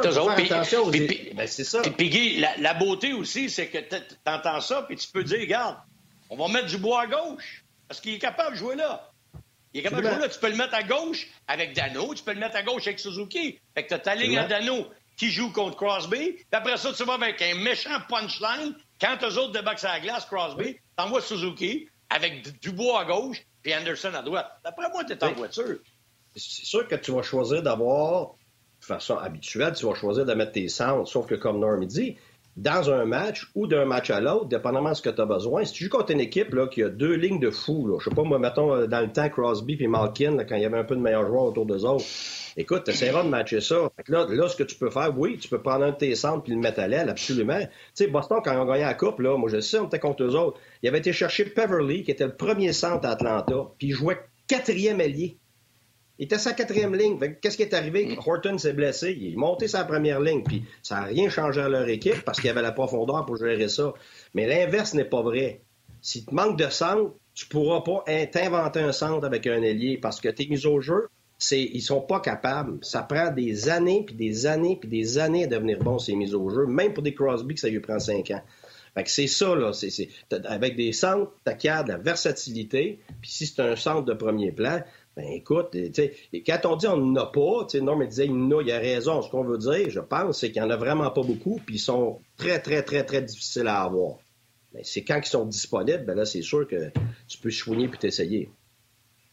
puis- Ben, c'est ça. Puis, puis, Guy, la, la beauté aussi, c'est que t- t'entends ça, puis tu peux dire, regarde, on va mettre du bois à gauche, parce qu'il est capable de jouer là. Il est capable de jouer là. Tu peux le mettre à gauche avec Dano, tu peux le mettre à gauche avec Suzuki. Fait que t'as ta ligne à Dano qui joue contre Crosby, puis après ça, tu vas avec un méchant punchline. Quand eux autres débarquent sur la glace, Crosby, t'envoies Suzuki avec du- du bois à gauche, puis Anderson à droite. D'après moi, t'es en Oui. voiture. c'est sûr que tu vas choisir d'avoir, façon habituelle, tu vas choisir de mettre tes centres, sauf que comme Norm dit, dans un match ou d'un match à l'autre, dépendamment de ce que tu as besoin, si tu joues contre une équipe là, qui a deux lignes de fous, là, je sais pas, moi, mettons, euh, dans le temps, Crosby puis Malkin, quand il y avait un peu de meilleurs joueurs autour d'eux autres, écoute, tu essaieras de matcher ça. Là, là, ce que tu peux faire, oui, tu peux prendre un de tes centres puis le mettre à l'aile, absolument. Tu sais, Boston, quand ils ont gagné la Coupe, là, moi, je sais, on était contre eux autres, il avait été chercher Peverly, qui était le premier centre à Atlanta, puis il jouait quatrième ailier. Il était sa quatrième ligne. Qu'est-ce qui est arrivé? Horton s'est blessé. Il est monté sa première ligne. Puis ça n'a rien changé à leur équipe parce qu'il y avait la profondeur pour gérer ça. Mais l'inverse n'est pas vrai. Si tu manques de centre, tu pourras pas in- t'inventer un centre avec un ailier parce que tes mises au jeu, c'est ils sont pas capables. Ça prend des années, puis des années, puis des années à devenir bon ces mises au jeu. Même pour des Crosby, que ça lui prend cinq ans. Fait que c'est ça, là. C'est, avec des centres, t'as de la versatilité. Puis si c'est un centre de premier plan, ben écoute, et quand on dit on n'en a pas, non, mais disait il en a, il a raison. Ce qu'on veut dire, je pense, c'est qu'il n'y en a vraiment pas beaucoup, puis ils sont très, très, très, très difficiles à avoir. Mais c'est quand ils sont disponibles, ben là, c'est sûr que tu peux soigner puis t'essayer.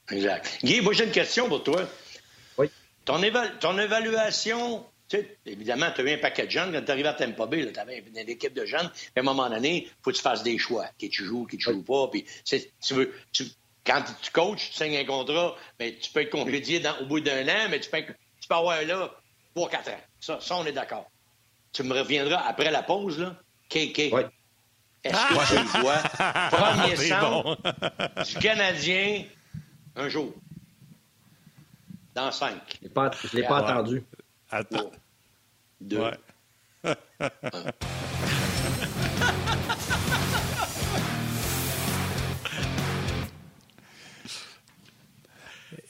Exact. Guy, moi, j'ai une question pour toi. Oui. Ton, éva- ton évaluation, tu sais, évidemment, tu as eu un paquet de jeunes. Quand tu arrivé à Tampa Bay, tu avais une équipe de jeunes. Puis à un moment donné, il faut que tu fasses des choix. Qui tu joues, qui tu joues pas. Puis, tu veux, tu- quand tu coaches, tu signes un contrat, mais tu peux être congédié dans- au bout d'un an, mais tu peux, tu peux avoir là 3-4 ans. Ça, ça, on est d'accord. Tu me reviendras après la pause, là. KK. Oui. Est-ce que tu le vois? <laughs> Premier centre bon. du Canadien un jour. Dans cinq. Je l'ai pas, je l'ai pas entendu. Attends. Deux. Ouais. <laughs>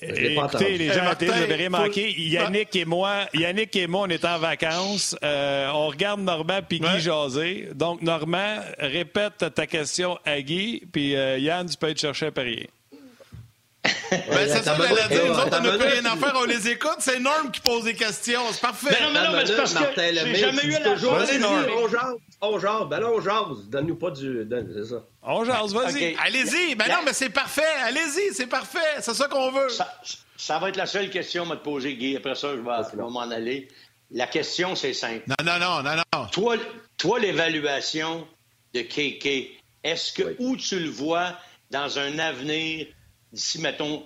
Écoutez, les gens télé, vous avez remarqué, Yannick et moi, Yannick et moi, on est en vacances. Euh, on regarde Normand puis Guy jaser. Donc, Normand, répète ta question à Guy, puis euh, Yann, tu peux être chercher à parier. Ben, c'est ça, j'allais dire. Nous autres, on n'a plus rien à faire, on les écoute. C'est Norm qui pose des questions. C'est parfait. Ben non, mais non, mais c'est parce que j'ai jamais eu la toujours. On jase, on jase. Ben là, on jase. Donne-nous pas du... C'est ça. On jase, vas-y. Allez-y. Ben non, mais c'est parfait. Allez-y, c'est parfait. C'est ça qu'on veut. Ça, va être la seule question à me poser, Guy. Après ça, je vais, m'en aller. La question, c'est simple. Non, non, non, non, non. Toi, toi l'évaluation de KK, est-ce que où tu le vois dans un avenir d'ici, mettons,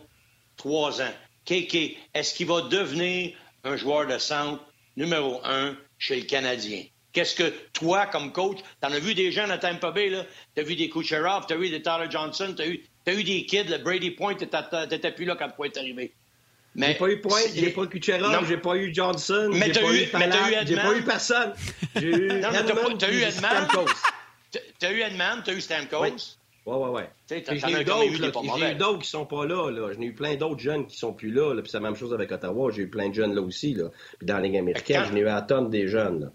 trois ans. KK, est-ce qu'il va devenir un joueur de centre numéro un chez le Canadien? Qu'est-ce que toi, comme coach, t'en as vu des gens à Tampa Bay, là? T'as vu des Kucherov, t'as vu des Tyler Johnson, t'as eu, as eu des kids, le Brady Point, t'étais plus là quand Point est arrivé. Mais j'ai pas eu Point, j'ai pas eu Kucherov, j'ai pas eu Johnson, j'ai pas, eu, j'ai pas eu personne. J'ai eu non, t'as eu Edman, t'as eu t'as eu Stamkos. Ouais, ouais, ouais. J'ai eu d'autres, qui sont pas là. là. J'en ai eu plein d'autres jeunes qui sont plus là. Puis c'est la même chose avec Ottawa. J'ai eu plein de jeunes là aussi. Là. Puis dans la Ligue américaine, j'en ai eu à tonne des jeunes.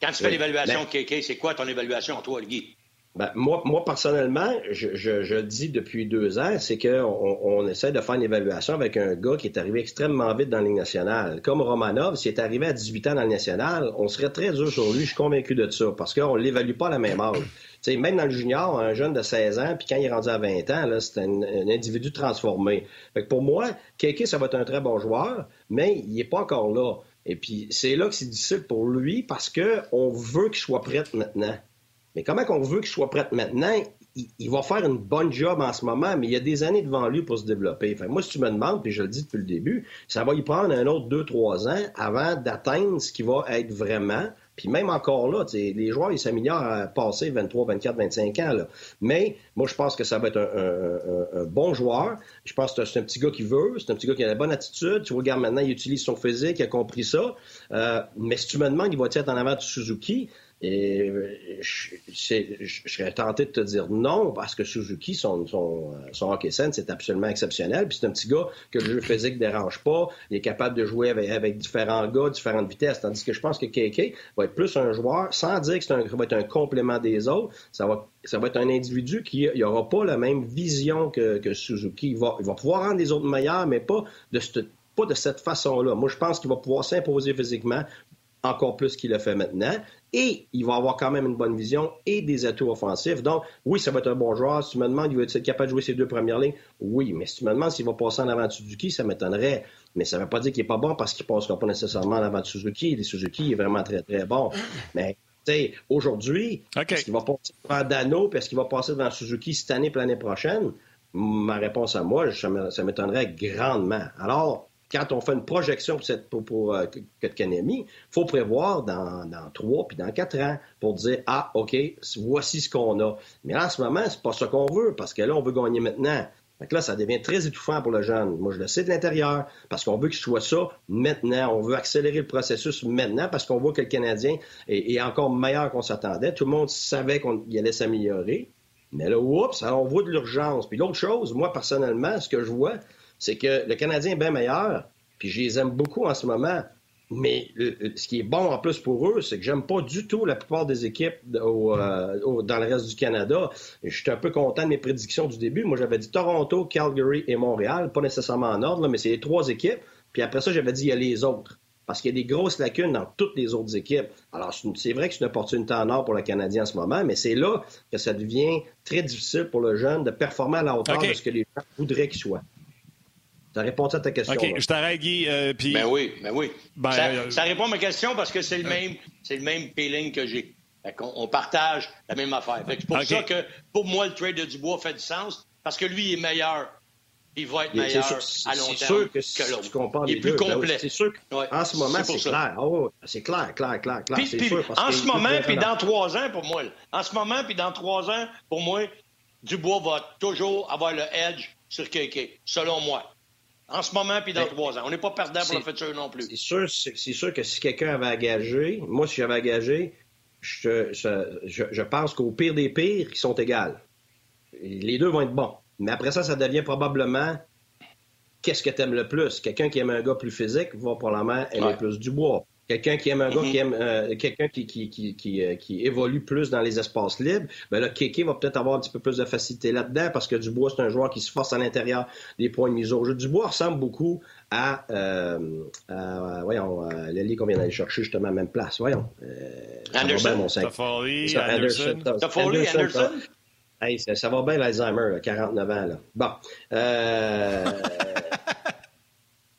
Quand tu fais l'évaluation de KK, c'est quoi ton évaluation, toi, Guy? Ben, moi, moi, personnellement, je, je, je, dis depuis deux ans, c'est qu'on on essaie de faire une évaluation avec un gars qui est arrivé extrêmement vite dans la Ligue nationale. Comme Romanov, s'il est arrivé à 18 ans dans la Ligue nationale, on serait très dur sur lui, je suis convaincu de ça, parce qu'on ne l'évalue pas à la même âge. Même dans le junior, un jeune de 16 ans, puis quand il est rendu à 20 ans, c'est un, individu transformé. Fait pour moi, Keke, ça va être un très bon joueur, mais il n'est pas encore là. Et puis, c'est là que c'est difficile pour lui parce qu'on veut qu'il soit prêt maintenant. Mais comment qu'on veut qu'il soit prêt maintenant? Il, va faire une bonne job en ce moment, mais il y a des années devant lui pour se développer. Moi, si tu me demandes, puis je le dis depuis le début, ça va y prendre un autre deux, trois ans avant d'atteindre ce qui va être vraiment. Puis même encore là, les joueurs, ils s'améliorent à passer 23, 24, 25 ans. Là. Mais moi, je pense que ça va être un, bon joueur. Je pense que c'est un petit gars qui veut, c'est un petit gars qui a la bonne attitude. Tu regardes maintenant, il utilise son physique, il a compris ça. Euh, mais si tu me demandes, il va être en avant de Suzuki? Et euh, je, serais tenté de te dire non, parce que Suzuki, son, son hockey sense, c'est absolument exceptionnel. Puis c'est un petit gars que le jeu physique ne dérange pas. Il est capable de jouer avec, différents gars, différentes vitesses. Tandis que je pense que KK va être plus un joueur, sans dire que c'est un, va être un complément des autres. Ça va, ça va être un individu qui n'aura pas la même vision que, que Suzuki. Il va, il va pouvoir rendre les autres meilleurs, mais pas de cette pas de cette façon-là. Moi, je pense qu'il va pouvoir s'imposer physiquement, encore plus qu'il le fait maintenant. Et il va avoir quand même une bonne vision et des atouts offensifs. Donc, oui, ça va être un bon joueur. Si tu me demandes, il va être capable de jouer ses deux premières lignes, oui. Mais si tu me demandes s'il va passer en avant de Suzuki, ça m'étonnerait. Mais ça ne veut pas dire qu'il n'est pas bon parce qu'il ne passera pas nécessairement en avant de Suzuki. Les Suzuki est vraiment très, très bon. Mais aujourd'hui, est-ce qu'il va passer devant Dano puis est-ce qu'il va passer devant Suzuki cette année et l'année prochaine? Ma réponse à moi, ça m'étonnerait grandement. Alors, quand on fait une projection pour, cette, pour, pour euh, il faut prévoir dans, trois puis dans quatre ans pour dire Ah, OK, voici ce qu'on a. Mais en ce moment, c'est pas ce qu'on veut, parce que là, on veut gagner maintenant. Donc là, ça devient très étouffant pour le jeune. Moi, je le sais de l'intérieur, parce qu'on veut qu'il soit ça maintenant. On veut accélérer le processus maintenant, parce qu'on voit que le Canadien est, encore meilleur qu'on s'attendait. Tout le monde savait qu'il allait s'améliorer. Mais là, oups, on voit de l'urgence. Puis l'autre chose, moi, personnellement, ce que je vois, c'est que le Canadien est bien meilleur, puis je les aime beaucoup en ce moment. Mais ce qui est bon en plus pour eux, c'est que j'aime pas du tout la plupart des équipes euh, dans le reste du Canada. Je suis un peu content de mes prédictions du début. Moi, j'avais dit Toronto, Calgary et Montréal, pas nécessairement en ordre, mais c'est les trois équipes. Puis après ça, j'avais dit il y a les autres. Parce qu'il y a des grosses lacunes dans toutes les autres équipes. Alors, c'est vrai que c'est une opportunité en or pour le Canadien en ce moment, mais c'est là que ça devient très difficile pour le jeune de performer à la hauteur de ce que les gens voudraient qu'il soit. Ça répond à ta question. OK, je t'arrête, Guy. Euh, ben oui, ben oui. Ben, euh, ça, répond à ma question parce que c'est le, même, le même feeling que j'ai. On, partage la même affaire. C'est pour ça que, pour moi, le trade de Dubois fait du sens parce que lui, il est meilleur. Il va être meilleur à long terme sûr que, que l'autre. Il est plus ben complet. c'est sûr qu'en ce moment, c'est clair. Oh, c'est clair, clair, clair, clair. sûr, en ce moment, puis dans trois ans, pour moi, en ce moment, puis dans trois ans, pour moi, Dubois va toujours avoir le edge sur Keke, selon moi. En ce moment, puis dans ben, trois ans. On n'est pas perdant pour le futur non plus. C'est sûr, c'est sûr que si quelqu'un avait engagé, moi, si j'avais engagé, je, je, pense qu'au pire des pires, ils sont égaux. Les deux vont être bons. Mais après ça, ça devient probablement qu'est-ce que tu aimes le plus? Quelqu'un qui aime un gars plus physique va probablement aimer plus du bois. Quelqu'un qui aime un gars qui aime euh, quelqu'un qui, qui, qui, euh, qui, évolue plus dans les espaces libres, ben là, Kéké va peut-être avoir un petit peu plus de facilité là-dedans parce que Dubois, c'est un joueur qui se force à l'intérieur des points de mise au jeu. Dubois ressemble beaucoup à, euh, à voyons, l'allié qu'on vient d'aller chercher justement à la même place. Voyons. Anderson. Bien, Toffoli, Anderson. Toffoli, Anderson. Hey, ça, ça, va bien l'Alzheimer, 49 ans. Là. Bon. <laughs>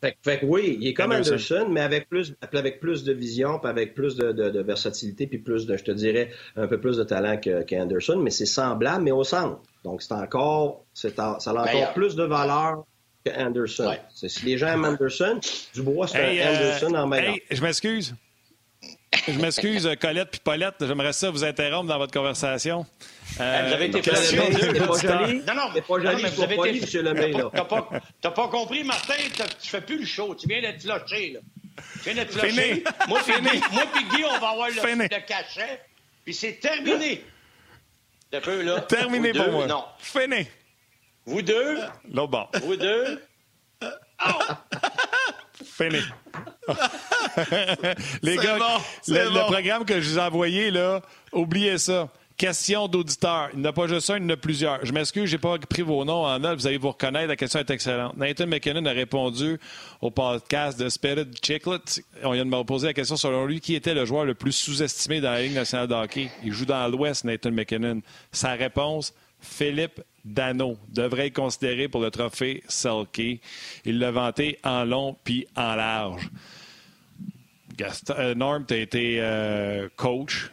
Euh... Fait, fait, oui, il est comme Anderson, mais avec plus, avec plus de vision, puis avec plus de, de, de, versatilité, puis plus de, je te dirais, un peu plus de talent qu'Anderson, mais c'est semblable, mais au centre. Donc, c'est encore, c'est, ça a encore plus de valeur qu'Anderson. Si les gens aiment Anderson, Dubois, c'est un euh, Anderson en meilleur. Hey, je m'excuse. Je m'excuse, Colette puis Paulette, j'aimerais ça vous interrompre dans votre conversation. Euh, vous avez été pas joli. Non, non, mais pas joli, mais vous avez été... Lemay, là. T'as pas, pas, compris, Martin, tu fais plus le show. Tu viens d'être flashé, là. Tu viens d'être flashé. Moi puis Guy, on va avoir le, le cachet. Puis c'est terminé. Un peu, là. Terminé pour moi. Non. Fini. Vous deux? L'autre bord. Vous deux? Oh! <laughs> Fini. <laughs> Les gars, le, programme que je vous ai envoyé, là, oubliez ça. Question d'auditeur. Il n'y en a pas juste un, il y en a plusieurs. Je m'excuse, je n'ai pas pris vos noms en note. Vous allez vous reconnaître. La question est excellente. Nathan McKinnon a répondu au podcast de Spirit Chiclet. On vient de me poser la question selon lui qui était le joueur le plus sous-estimé dans la Ligue nationale de hockey? Il joue dans l'Ouest, Nathan McKinnon. Sa réponse, Philippe Dano devrait être considéré pour le trophée Selkie. Il l'a vanté en long puis en large. Euh, Norm, tu as été euh, coach.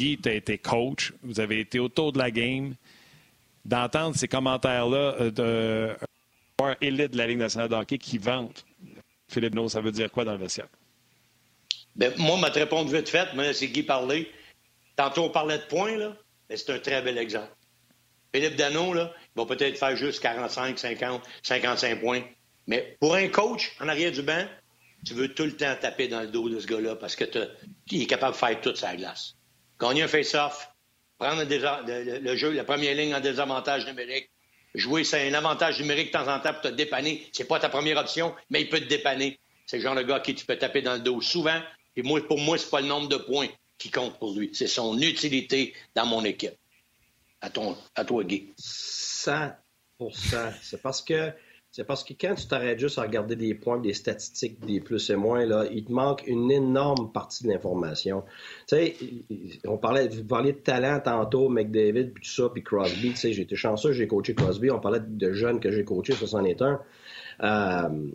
Guy, tu as été coach. Vous avez été autour de la game. D'entendre ces commentaires-là euh, d'un joueur élite de la Ligue nationale de hockey qui vante Philippe No, ça veut dire quoi dans le vestiaire? Ben, moi, ma réponse vite faite, mais c'est Guy parler. Tantôt, on parlait de points, là. Mais c'est un très bel exemple. Philippe Dano, là, il va peut-être faire juste 45, 50, 55 points. Mais pour un coach en arrière du banc, tu veux tout le temps taper dans le dos de ce gars-là parce que est capable de faire toute sa glace. Gagner un face-off, prendre le, jeu, la première ligne en désavantage numérique, jouer, c'est un avantage numérique de temps en temps pour te dépanner. C'est pas ta première option, mais il peut te dépanner. C'est le genre de gars qui tu peux taper dans le dos souvent. Et moi, pour moi, c'est pas le nombre de points qui compte pour lui. C'est son utilité dans mon équipe. À, à toi, Guy. 100% C'est parce que c'est parce que quand tu t'arrêtes juste à regarder des points, des statistiques, des plus et moins, là, il te manque une énorme partie de l'information. Tu sais, on parlait, vous parliez de talent tantôt, McDavid, puis tout ça, puis Crosby. Tu sais, j'ai été chanceux, j'ai coaché Crosby. On parlait de jeunes que j'ai coachés, ça c'en est un. Euh,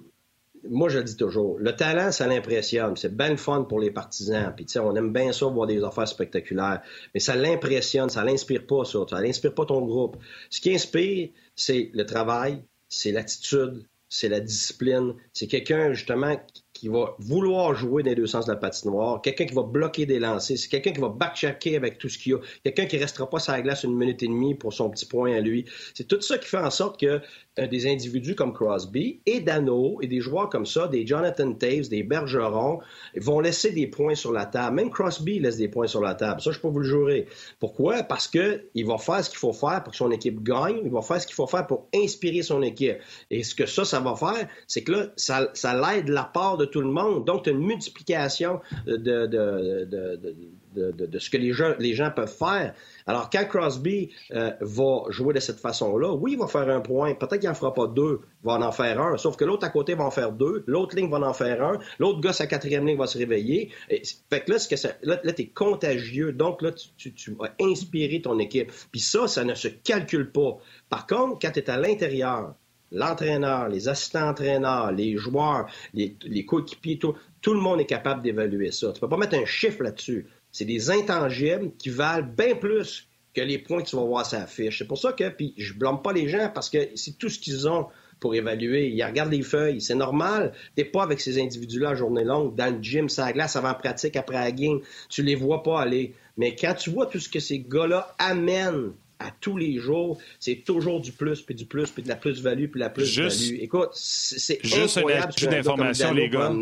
moi, je le dis toujours, le talent, ça l'impressionne. C'est bien le fun pour les partisans. Puis, tu sais, on aime bien ça, voir des affaires spectaculaires. Mais ça l'impressionne, ça l'inspire pas, ça. Ça l'inspire pas ton groupe. Ce qui inspire, c'est le travail, c'est l'attitude, c'est la discipline. C'est quelqu'un, justement, qui va vouloir jouer dans les deux sens de la patinoire, quelqu'un qui va bloquer des lancers, c'est quelqu'un qui va backchecker avec tout ce qu'il y a, quelqu'un qui restera pas sur la glace une minute et demie pour son petit point à lui. C'est tout ça qui fait en sorte que des individus comme Crosby et Dano et des joueurs comme ça, des Jonathan Taves, des Bergeron, vont laisser des points sur la table. Même Crosby laisse des points sur la table. Ça, je peux vous le jurer. Pourquoi? Parce que il va faire ce qu'il faut faire pour que son équipe gagne. Il va faire ce qu'il faut faire pour inspirer son équipe. Et ce que ça, ça va faire, c'est que là, ça, ça l'aide la part de tout le monde. Donc, une multiplication de, de, ce que les gens, peuvent faire. Alors, quand Crosby euh, va jouer de cette façon-là, oui, il va faire un point. Peut-être qu'il n'en fera pas deux, il va en faire un. Sauf que l'autre à côté va en faire deux, l'autre ligne va en faire un, l'autre gars, sa quatrième ligne va se réveiller. Fait que là, que là, tu es contagieux. Donc, là, tu, tu, vas inspirer ton équipe. Puis ça, ça ne se calcule pas. Par contre, quand tu es à l'intérieur, l'entraîneur, les assistants-entraîneurs, les joueurs, les, les coéquipiers, tout, tout le monde est capable d'évaluer ça. Tu peux pas mettre un chiffre là-dessus. C'est des intangibles qui valent bien plus que les points que tu vas voir sur la fiche. C'est pour ça que, puis je blâme pas les gens parce que c'est tout ce qu'ils ont pour évaluer. Ils regardent les feuilles. C'est normal. T'es pas avec ces individus-là à journée longue, dans le gym, ça glace, avant pratique, après la game. Tu les vois pas aller. Mais quand tu vois tout ce que ces gars-là amènent à tous les jours. C'est toujours du plus, puis du plus, puis de la plus-value, puis de la plus-value. Écoute, c'est incroyable. Juste une d'information, les gars.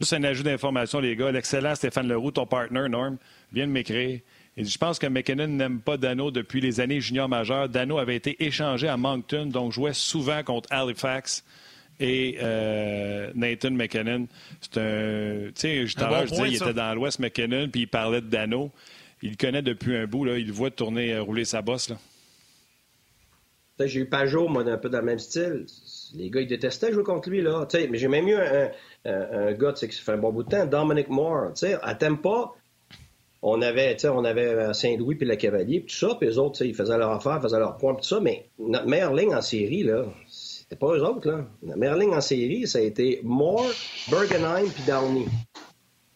Juste un ajout d'information, les gars. L'excellent Stéphane Leroux, ton partner, Norm, vient de m'écrire. Je pense que McKinnon n'aime pas Dano depuis les années juniors majeures. Dano avait été échangé à Moncton, donc jouait souvent contre Halifax et euh, Nathan McKinnon. C'est un. Tu sais, tout à l'heure, je disais, il était dans l'Ouest McKinnon, puis il parlait de Dano. Il le connaît depuis un bout, là. Il le voit tourner, euh, rouler sa bosse, là. J'ai eu Pajot, moi, un peu dans le même style. Les gars, ils détestaient jouer contre lui, là. mais j'ai même eu un, un, gars qui fait un bon bout de temps, Dominic Moore. à Tempa, on avait, avait euh, Saint-Louis puis le Cavalier, puis tout ça, puis eux autres, ils faisaient leur affaire, faisaient leur point, tout ça, mais notre meilleure ligne en série, là, c'était pas eux autres, là. Notre meilleure ligne en série, ça a été Moore, Bergenheim puis Downey.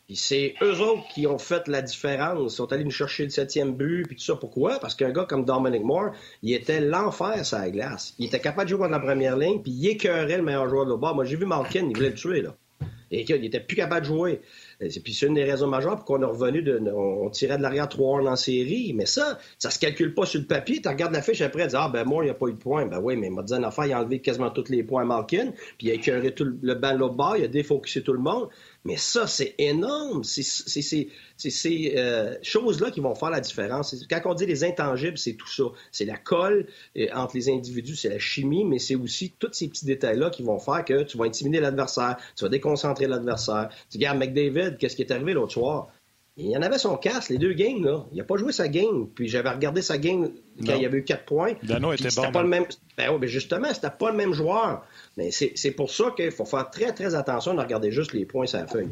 Puis c'est eux autres qui ont fait la différence. Ils sont allés nous chercher le septième but, puis tout ça. Pourquoi? Parce qu'un gars comme Dominic Moore, il était l'enfer sur la glace. Il était capable de jouer contre la première ligne, puis il écœurait le meilleur joueur de bas. Moi, j'ai vu Malkin, il voulait le tuer, là. Et il était plus capable de jouer. Puis c'est une des raisons majeures pour qu'on est revenu de. On, tirait de l'arrière 3 en série. Mais ça, ça se calcule pas sur le papier. Tu regardes la fiche après, tu dis Ah, ben moi, il n'y a pas eu de points. Ben oui, mais il m'a dit une affaire, il a enlevé quasiment tous les points à Malkin. Puis il a écœuré tout le banc l'autre bas, il a défocusé tout le monde. Mais ça, c'est énorme. C'est ces euh, choses-là qui vont faire la différence. Quand on dit les intangibles, c'est tout ça. C'est la colle euh, entre les individus, c'est la chimie, mais c'est aussi tous ces petits détails-là qui vont faire que tu vas intimider l'adversaire, tu vas déconcentrer l'adversaire. Tu regardes McDavid, qu'est-ce qui est arrivé l'autre soir? Il y en avait son casse, les deux games, là. Il n'a pas joué sa game. Puis j'avais regardé sa game quand il y avait eu quatre points. Dano était bon. Pas le même... Ben oui, mais justement, c'était pas le même joueur. Mais c'est pour ça qu'il faut faire très, très attention de regarder juste les points sur la feuille.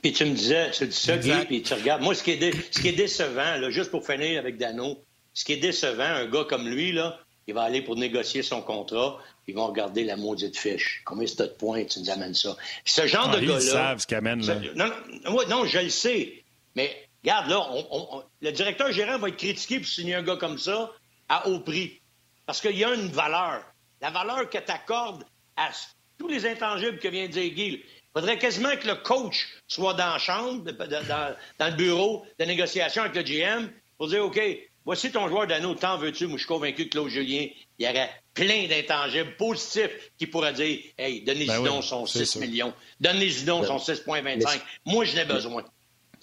Puis tu me disais, tu dis ça, Guy, puis tu regardes. Moi, ce qui est, ce qui est décevant, là, juste pour finir avec Dano, ce qui est décevant, un gars comme lui, là, il va aller pour négocier son contrat, ils vont regarder la maudite fiche. Combien c'est de points, tu nous amènes ça? ce genre ah, de gars-là. Ils savent ce. Non, non, non, je le sais. Mais regarde, là, le directeur gérant va être critiqué pour signer un gars comme ça à haut prix. Parce qu'il y a une valeur. La valeur que tu accordes à tous les intangibles que vient de dire Guy. Il faudrait quasiment que le coach soit dans la chambre, dans, le bureau de négociation avec le GM pour dire OK, voici ton joueur d'anneau, t'en veux-tu? Moi, je suis convaincu que Claude Julien, il y aurait plein d'intangibles positifs qui pourraient dire Hey, donnez-y ben donc son 6 millions, donnez-y donc son 6,25. Moi, je n'ai besoin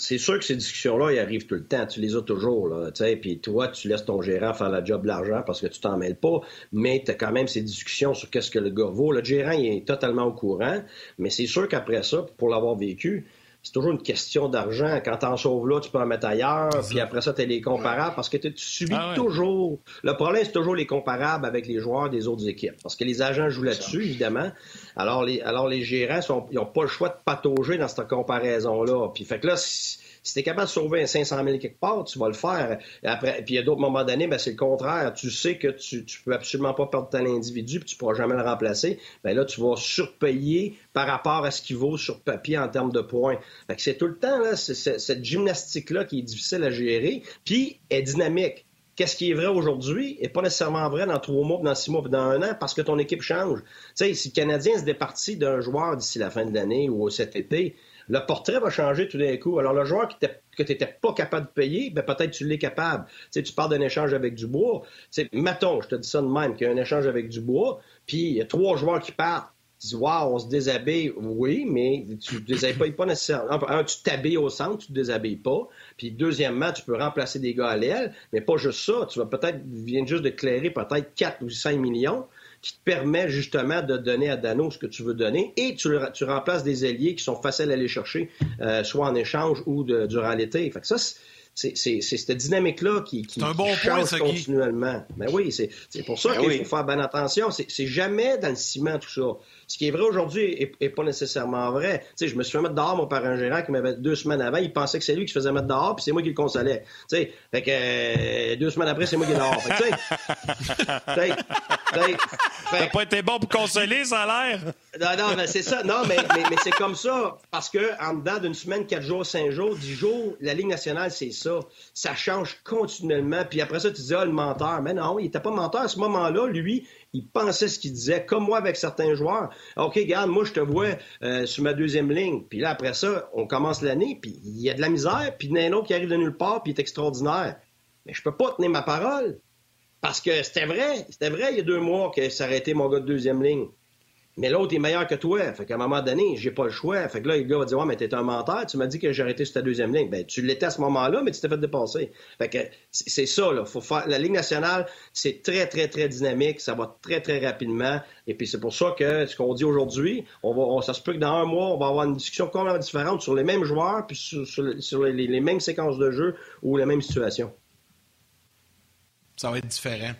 c'est sûr que ces discussions-là, ils arrivent tout le temps. Tu les as toujours, là, Puis toi, tu laisses ton gérant faire la job l'argent parce que tu t'en mêles pas, mais tu as quand même ces discussions sur qu'est-ce que le gars vaut. Le gérant, il est totalement au courant, mais c'est sûr qu'après ça, pour l'avoir vécu, c'est toujours une question d'argent. Quand t'en sauves là, tu peux en mettre ailleurs, puis après ça, tu les comparables parce que tu subis ah toujours. Le problème, c'est toujours les comparables avec les joueurs des autres équipes. Parce que les agents jouent là-dessus, évidemment. Alors les, alors les gérants, sont, ils n'ont pas le choix de patauger dans cette comparaison-là. Puis fait que là, si tu es capable de sauver un 500 000 quelque part, tu vas le faire. Après, puis il y a d'autres moments donnés, ben, c'est le contraire. Tu sais que tu ne peux absolument pas perdre ton individu puis tu ne pourras jamais le remplacer. Ben là, tu vas surpayer par rapport à ce qu'il vaut sur papier en termes de points. c'est tout le temps là, cette gymnastique-là qui est difficile à gérer, puis est dynamique qu'est-ce qui est vrai aujourd'hui n'est pas nécessairement vrai dans trois mois, dans six mois, dans un an, parce que ton équipe change. Tu sais, si le Canadien se départit d'un joueur d'ici la fin de l'année ou cet été, le portrait va changer tout d'un coup. Alors, le joueur que tu n'étais pas capable de payer, ben, peut-être tu l'es capable. Tu, parles d'un échange avec Dubois. Tu sais, mettons, je te dis ça de même, qu'il y a un échange avec Dubois, puis il y a trois joueurs qui partent. Tu dis, waouh, on se déshabille. Oui, mais tu ne déshabilles pas nécessairement. Un, tu t'habilles au centre, tu ne te déshabilles pas. Puis deuxièmement, tu peux remplacer des gars à l'aile, mais pas juste ça. Tu vas peut-être, viens juste de clairer peut-être 4 ou 5 millions qui te permet justement de donner à Dano ce que tu veux donner et tu, tu remplaces des alliés qui sont faciles à aller chercher, euh, soit en échange ou de, durant l'été. Fait que ça, c'est cette dynamique-là qui, qui, un bon change point, continuellement. Mais ben oui, c'est pour ça ben qu'il faut faire bonne attention. C'est jamais dans le ciment tout ça. Ce qui est vrai aujourd'hui n'est pas nécessairement vrai. Tu sais, je me suis fait mettre dehors, moi, par un gérant qui m'avait deux semaines avant. Il pensait que c'est lui qui se faisait mettre dehors, puis c'est moi qui le consolais. Tu sais, fait que euh, deux semaines après, c'est moi qui est dehors. Fait tu sais, <laughs> T'as pas été bon pour consoler, ça a l'air. Non, non, mais c'est ça. Non, mais, mais, c'est comme ça. Parce que en dedans d'une semaine, quatre jours, cinq jours, dix jours, la Ligue nationale, c'est ça. Ça change continuellement. Puis après ça, tu dis, ah, le menteur. Mais non, il n'était pas menteur à ce moment-là. Lui, il pensait ce qu'il disait, comme moi avec certains joueurs. OK, regarde, moi, je te vois euh, sur ma deuxième ligne. Puis là, après ça, on commence l'année, puis il y a de la misère, puis il y qui arrive de nulle part, puis il est extraordinaire. Mais je peux pas tenir ma parole. Parce que c'était vrai. C'était vrai il y a deux mois que ça aurait été mon gars de deuxième ligne. Mais l'autre est meilleur que toi. Fait qu'à un moment donné, j'ai pas le choix. Fait que là, le gars va dire Ouais, mais t'es un menteur. Tu m'as dit que j'ai arrêté sur ta deuxième ligne. Ben, tu l'étais à ce moment-là, mais tu t'es fait dépasser. Fait que c'est ça, là. Faut faire... La Ligue nationale, c'est très, très, très dynamique. Ça va très, très rapidement. Et puis c'est pour ça que ce qu'on dit aujourd'hui, on va, ça se peut que dans un mois, on va avoir une discussion complètement différente sur les mêmes joueurs, puis sur, les mêmes séquences de jeu ou les mêmes situations. Ça va être différent.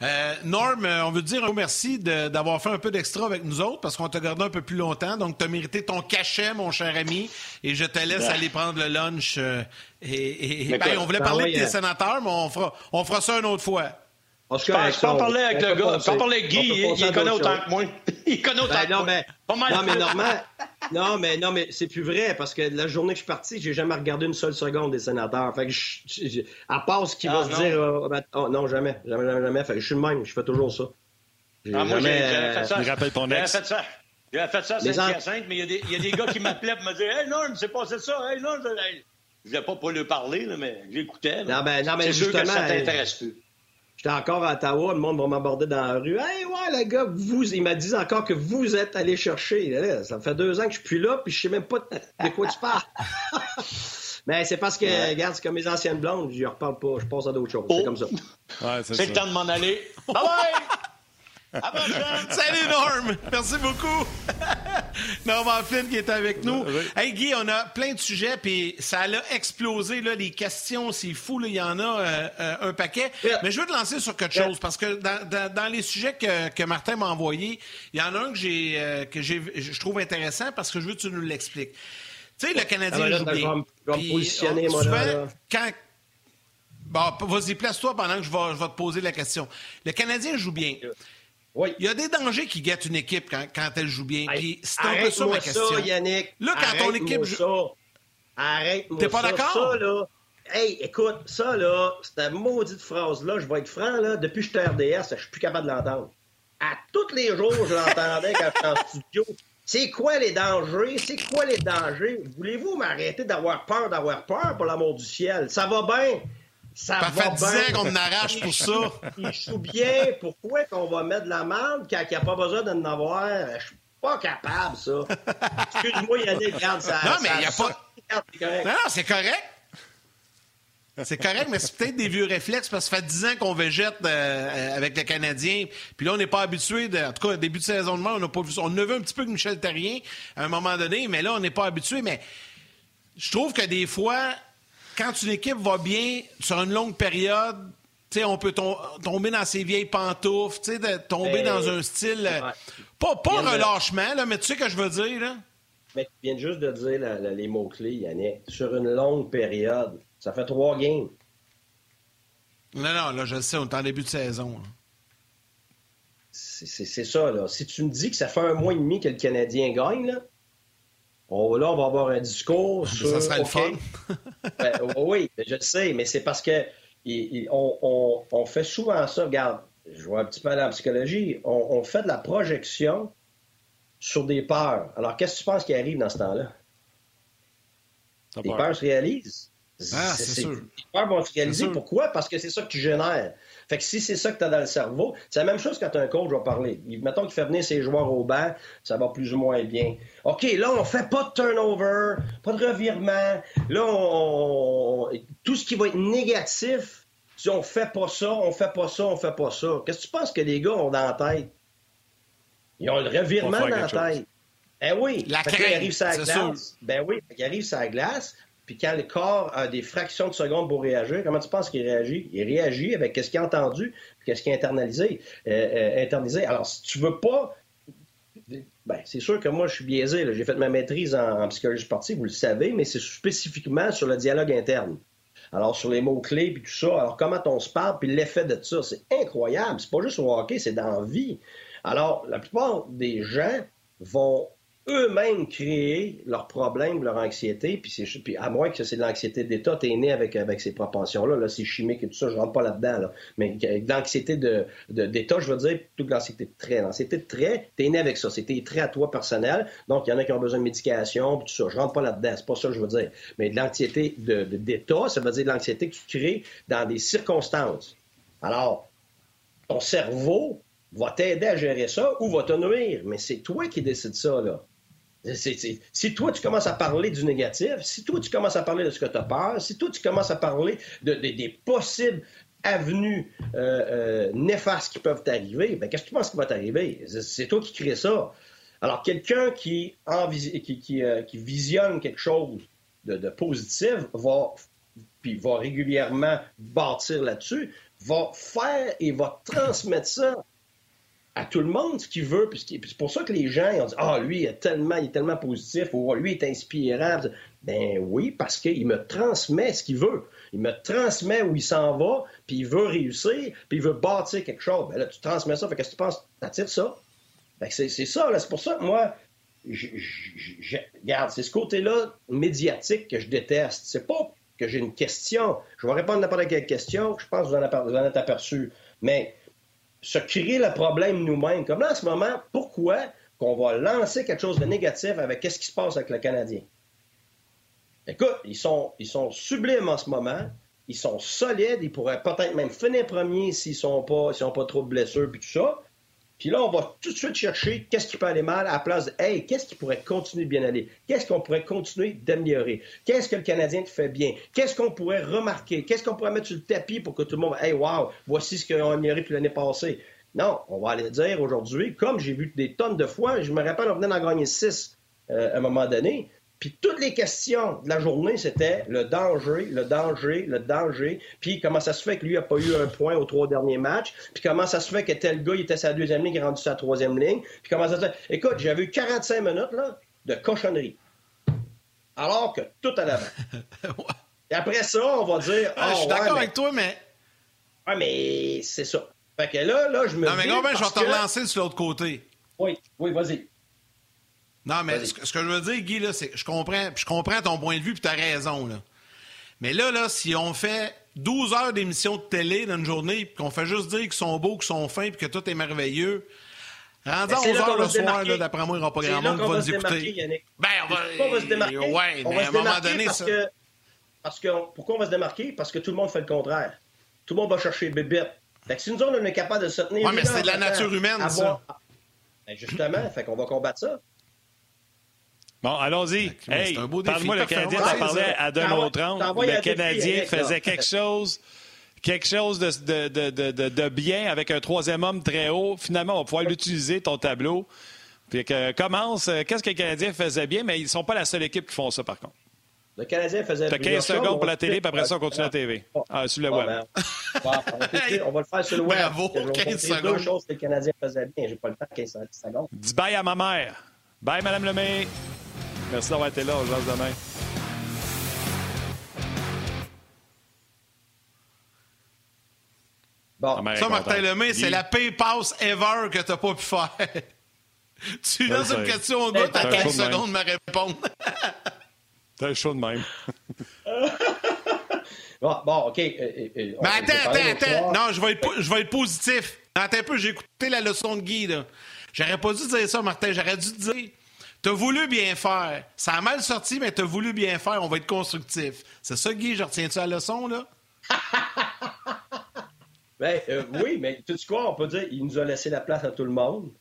Euh, Norm, euh, on veut te dire un gros merci d'avoir fait un peu d'extra avec nous autres parce qu'on t'a gardé un peu plus longtemps. Donc, tu as mérité ton cachet, mon cher ami. Et je te laisse aller prendre le lunch. Euh, et, ben, on voulait ben parler de tes sénateurs, mais on fera, on fera ça une autre fois. Je peux en parler avec le gars. Je peux parler avec Guy. Il, connaît autant que moi. Il connaît autant ben, que moi. non, mais normal. non, mais, non, mais c'est plus vrai parce que la journée que je suis parti, j'ai jamais regardé une seule seconde des sénateurs. Fait que je, à part ce qu'il va ah, se dire. Euh, ben, oh, non, jamais. Jamais, jamais, jamais. Fait que je suis le même. Je fais toujours ça. Ah, moi, j'ai fait ça. Il rappelle ton ex. J'ai fait ça. J'ai fait ça, c'est en... mais il y, a des, il y a des gars qui m'appelaient pour me dire Hey, Norm, c'est passé ça. Hey, Norm, je ne pas pour lui parler, là, mais j'écoutais. Non, ben, non, mais c'est sûr que ça t'intéresse plus. J'étais encore à Ottawa, le monde va m'aborder dans la rue. Hey, ouais, le gars, vous, il m'a dit encore que vous êtes allé chercher. ça fait deux ans que je suis plus là, puis je sais même pas de quoi tu parles. <laughs> Mais c'est parce que, regarde, c'est comme mes anciennes blondes, je ne reparle pas, je passe à d'autres choses. C'est oh. comme ça. c'est le temps de m'en aller. <laughs> Bye bye! Salut Norm! Merci beaucoup! <laughs> Norman Flynn qui est avec nous. Hey Guy, on a plein de sujets, puis ça a explosé, là, les questions, c'est fou, il y en a euh, euh, un paquet. Mais je veux te lancer sur quelque chose, parce que dans, les sujets que, Martin m'a envoyés, il y en a un que j'ai euh, que je trouve intéressant parce que je veux que tu nous l'expliques. Tu sais, le Canadien ah, joue bien. Je vais me positionner, moi, là. Quand, Bon, vas-y, place-toi pendant que je vais, je vais, te poser la question. Le Canadien joue bien. Il y a des dangers qui guettent une équipe quand, quand elle joue bien. c'est un peu ça ma question. Ça, Yannick. Là, quand ton équipe joue. Arrête-moi T'es pas d'accord? là. Hey, écoute, ça, là, cette maudite phrase-là, je vais être franc, là, depuis que je suis RDS, je suis plus capable de l'entendre. À tous les jours, je l'entendais quand j'étais en <laughs> studio. C'est quoi les dangers? C'est quoi les dangers? Voulez-vous m'arrêter d'avoir peur, d'avoir peur, pour l'amour du ciel? Ça va bien. Ça fait 10 ans qu'on m'arrache pour ça. Il joue bien. Pourquoi qu'on va mettre de la merde quand il n'y a pas besoin d'en avoir? Je suis pas capable, ça. Excuse-moi, Yannick, regarde ça. Non, mais il n'y a pas. Non, c'est correct. C'est correct, mais c'est peut-être des vieux réflexes parce que ça fait 10 ans qu'on végète euh, avec les Canadiens. Puis là, on n'est pas habitué. De, en tout cas, début de saison de mai, on n'a pas vu On a vu un petit peu que Michel Terrien à un moment donné, mais là, on n'est pas habitué. Mais je trouve que des fois, quand une équipe va bien sur une longue période, on peut tomber dans ses vieilles pantoufles, de tomber dans un style. Euh, pas, pas relâchement, là, mais tu sais ce que je veux dire. Là? Mais tu viens juste de dire les mots-clés, Yannick. Sur une longue période. Ça fait trois games. Non, non, là, je le sais, on est en début de saison. C'est ça, là. Si tu me dis que ça fait un mois et demi que le Canadien gagne, là, on, là, on va avoir un discours sur. Ça serait le fun. <laughs> Ben, oui, je le sais, mais c'est parce que on, fait souvent ça. Regarde, je vois un petit peu dans la psychologie. On, fait de la projection sur des peurs. Alors, qu'est-ce que tu penses qui arrive dans ce temps-là? Les peurs se réalisent. Ah, c'est sûr. Les peurs vont se réaliser. Pourquoi? Parce que c'est ça que tu génères. Fait que si c'est ça que tu as dans le cerveau, c'est la même chose quand un coach va parler. Mettons qu'il fait venir ses joueurs au banc, ça va plus ou moins bien. OK, là, on fait pas de turnover, pas de revirement. Là, on... tout ce qui va être négatif, si on fait pas ça, on fait pas ça, on fait pas ça. Qu'est-ce que tu penses que les gars ont dans la tête? Ils ont le revirement dans la tête. Eh oui, la crainte, arrive sur la glace. Ben oui, il arrive sur la glace. Puis quand le corps a des fractions de secondes pour réagir, comment tu penses qu'il réagit? Il réagit avec ce qu'il a entendu, qu'est-ce qu'il a internalisé, euh, euh, internalisé. Alors, si tu veux pas ben, c'est sûr que moi, je suis biaisé. J'ai fait ma maîtrise en, psychologie sportive, vous le savez, mais c'est spécifiquement sur le dialogue interne. Alors, sur les mots-clés, puis tout ça. Alors, comment on se parle, puis l'effet de ça, c'est incroyable. C'est pas juste au hockey, c'est dans la vie. Alors, la plupart des gens vont eux-mêmes créer leurs problèmes, leur anxiété, puis, puis à moins que c'est de l'anxiété d'État, t'es né avec, avec ces propensions-là, là, c'est chimique et tout ça, je rentre pas là-dedans, là. mais l'anxiété de, d'État, je veux dire, plutôt que l'anxiété de trait. L'anxiété de trait, t'es né avec ça, c'est tes à toi personnel, donc il y en a qui ont besoin de médication, puis tout ça, je rentre pas là-dedans, c'est pas ça que je veux dire. Mais de l'anxiété de, d'État, ça veut dire de l'anxiété que tu crées dans des circonstances. Alors, ton cerveau va t'aider à gérer ça ou va te nuire, mais c'est toi qui décides ça, là. Si toi, tu commences à parler du négatif, si toi, tu commences à parler de ce que tu as peur, si toi, tu commences à parler de, des possibles avenues euh, euh, néfastes qui peuvent t'arriver, ben, qu'est-ce que tu penses qui va t'arriver? C'est toi qui crée ça. Alors, quelqu'un qui, euh, qui, visionne quelque chose de, de positif va, puis va régulièrement bâtir là-dessus, va faire et va transmettre ça à tout le monde ce qu'il veut. Puis c'est pour ça que les gens ils ont dit Ah, lui, il est tellement, il est tellement positif, ou lui, il est inspirant. Ben oui, parce qu'il me transmet ce qu'il veut. Il me transmet où il s'en va, puis il veut réussir, puis il veut bâtir quelque chose. Ben là, tu transmets ça, fait qu'est-ce que tu penses? T'attires ça? c'est ça, là. C'est pour ça que moi, je, regarde, c'est ce côté-là médiatique que je déteste. C'est pas que j'ai une question. Je vais répondre à n'importe quelle question. Je pense que vous en, êtes aperçu. Mais se créer le problème nous-mêmes. Comme là, en ce moment, pourquoi qu'on va lancer quelque chose de négatif avec qu'est-ce qui se passe avec le Canadien? Écoute, ils sont, ils sont sublimes en ce moment. Ils sont solides. Ils pourraient peut-être même finir premier s'ils n'ont pas, pas trop de blessures et tout ça. Puis là, on va tout de suite chercher qu'est-ce qui peut aller mal à la place de Hey, qu'est-ce qui pourrait continuer de bien aller? Qu'est-ce qu'on pourrait continuer d'améliorer? Qu'est-ce que le Canadien te fait bien? Qu'est-ce qu'on pourrait remarquer? Qu'est-ce qu'on pourrait mettre sur le tapis pour que tout le monde Hey, wow, voici ce qu'on a amélioré depuis l'année passée. Non, on va aller dire aujourd'hui, comme j'ai vu des tonnes de fois, je me rappelle, on venait d'en gagner six euh, à un moment donné. Puis toutes les questions de la journée, c'était le danger, le danger, le danger. Puis comment ça se fait que lui n'a pas eu un point aux trois derniers matchs? Puis comment ça se fait que tel gars, il était sa deuxième ligne, il est rendu sa troisième ligne? Puis comment ça se fait... Écoute, j'avais eu 45 minutes là, de cochonnerie. Alors que tout à l'avant. <laughs> Et après ça, on va dire... Ah, je suis oh, d'accord avec toi, mais... Ah, mais c'est ça. Fait que là, là, je me Non, mais quand je vais te relancer sur l'autre côté. Oui, oui, vas-y. Non, mais ce, que je veux dire, Guy, c'est que je comprends, je comprends ton point de vue, puis tu as raison. Là. Mais là, là, si on fait 12 heures d'émission de télé dans une journée, puis qu'on fait juste dire qu'ils sont beaux, qu'ils sont fins, puis que tout est merveilleux, Rendu à 11 heures le soir, d'après moi, il n'y aura pas grand monde qui va nous écouter. Ben, on va, on va se démarquer. Ouais, mais à un moment donné, parce ça. Que, parce que, pourquoi on va se démarquer? Parce que tout le monde fait le contraire. Tout le monde va chercher bébé. Fait que si nous, on est capable de se tenir. Oui, mais c'est de la nature humaine, ça. Ben justement, fait qu'on va combattre ça. Bon, allons-y. Hey, parle-moi, le Canadien t'en parlait à Donald. Le Canadien faisait quelque chose quelque chose de, de, de, de, bien avec un troisième homme très haut. Finalement, on va pouvoir l'utiliser, ton tableau. Puis que, commence, euh, qu'est-ce que le Canadien faisait bien, mais ils ne sont pas la seule équipe qui font ça, par contre. Le Canadien faisait T'as 15 secondes pour la télé, puis après ça, on continue la TV. Ah, sur le web. Ben, <laughs> on va le faire sur le web. Bravo, 15 secondes. deux choses que le Canadien faisait bien. J'ai pas le temps, 15 secondes. Dis bye à ma mère. Bye, Madame Lemay. Merci d'avoir été là. On se demain. Bon. Ça, Martin Lemay, c'est la pay pass ever que tu n'as pas pu faire. <laughs> tu lances une question au gars, t'as 15 secondes de me répondre. T'as chaud de même. <laughs> <laughs> bon, bon, OK. Euh, euh, euh, Mais attends, attends, attends. Non, je vais, être, je vais être positif. Attends un peu, j'ai écouté la leçon de Guy. J'aurais pas dû dire ça, Martin. J'aurais dû dire T'as voulu bien faire. Ça a mal sorti, mais t'as voulu bien faire. On va être constructif. C'est ça, Guy? Je retiens-tu la leçon, là? <laughs> ben, euh, oui, mais tu sais quoi? On peut dire il nous a laissé la place à tout le monde.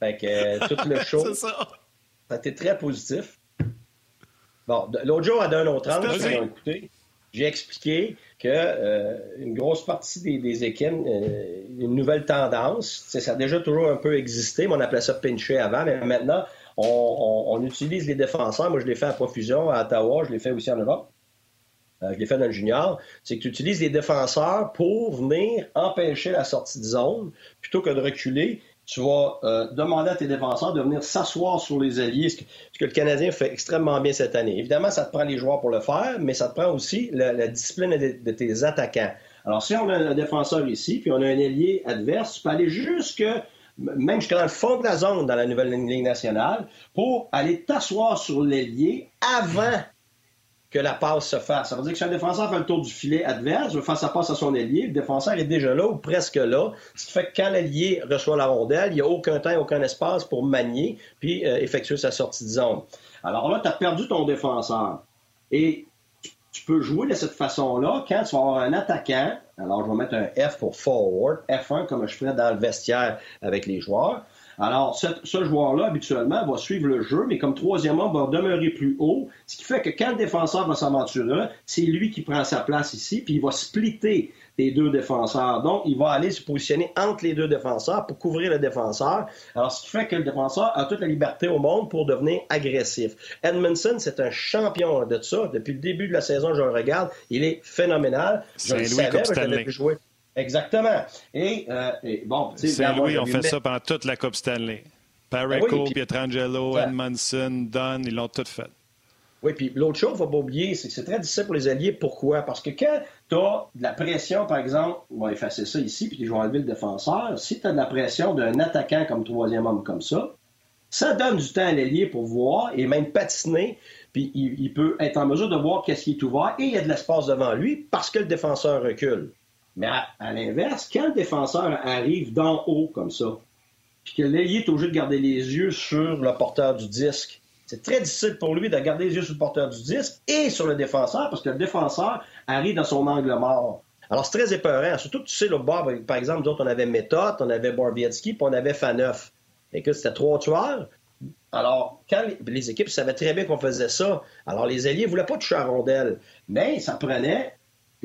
Fait que euh, tout le <laughs> show. C'est ça. Ça a été très positif. Bon, l'autre jour, à d'un autre angle, écouté, j'ai expliqué que euh, une grosse partie des, des équipes, une nouvelle tendance, ça a déjà toujours un peu existé, mais on appelait ça pincher avant, mais maintenant, on, utilise les défenseurs. Moi, je l'ai fait à profusion à Ottawa, je l'ai fait aussi en Europe. Euh, je l'ai fait dans le junior. C'est que tu utilises les défenseurs pour venir empêcher la sortie de zone plutôt que de reculer. Tu vas euh, demander à tes défenseurs de venir s'asseoir sur les alliés, ce que, le Canadien fait extrêmement bien cette année. Évidemment, ça te prend les joueurs pour le faire, mais ça te prend aussi la, discipline de, tes attaquants. Alors, si on a un défenseur ici, puis on a un allié adverse, tu peux aller jusque même jusqu'à le fond de la zone dans la nouvelle Ligue nationale, pour aller t'asseoir sur l'ailier avant que la passe se fasse. Ça veut dire que si un défenseur fait le tour du filet adverse, veut faire sa passe à son ailier, le défenseur est déjà là ou presque là. Ce qui fait que quand l'ailier reçoit la rondelle, il n'y a aucun temps, aucun espace pour manier puis euh, effectuer sa sortie de zone. Alors là, tu as perdu ton défenseur. Et tu peux jouer de cette façon-là quand tu vas avoir un attaquant. Alors, je vais mettre un F pour forward, F1 comme je ferais dans le vestiaire avec les joueurs. Alors, ce, joueur-là, habituellement, va suivre le jeu, mais comme troisième homme, va demeurer plus haut, ce qui fait que quand le défenseur va s'aventurer, c'est lui qui prend sa place ici, puis il va splitter les deux défenseurs. Donc, il va aller se positionner entre les deux défenseurs pour couvrir le défenseur. Alors, ce qui fait que le défenseur a toute la liberté au monde pour devenir agressif. Edmondson, c'est un champion de ça. Depuis le début de la saison, je le regarde. Il est phénoménal. Je le savais, je l'avais pu jouer. Exactement. Et, euh, bon, Saint-Louis, on fait ça pendant toute la Coupe Stanley. Pareco, ben Pietrangelo, Edmondson, Dunn, ils l'ont tout fait. Oui, puis l'autre chose, il ne faut pas oublier, c'est que c'est très difficile pour les alliés. Pourquoi? Parce que quand tu as de la pression, par exemple, on va effacer ça ici, puis je vais enlever le défenseur. Si tu as de la pression d'un attaquant comme troisième homme comme ça, ça donne du temps à l'allié pour voir et même patiner, puis il, peut être en mesure de voir qu'est-ce qui est ouvert et il y a de l'espace devant lui parce que le défenseur recule. Mais à, l'inverse, quand le défenseur arrive d'en haut comme ça, puis que l'ailier est obligé de garder les yeux sur le porteur du disque, c'est très difficile pour lui de garder les yeux sur le porteur du disque et sur le défenseur parce que le défenseur arrive dans son angle mort. Alors, c'est très épeurant. Surtout que tu sais, le bord, par exemple, d'autres, on avait Méthode, on avait Barbietsky, puis on avait Faneuf. que c'était trois tueurs. Alors, quand les, équipes savaient très bien qu'on faisait ça, alors les alliés ne voulaient pas toucher à. Mais ça prenait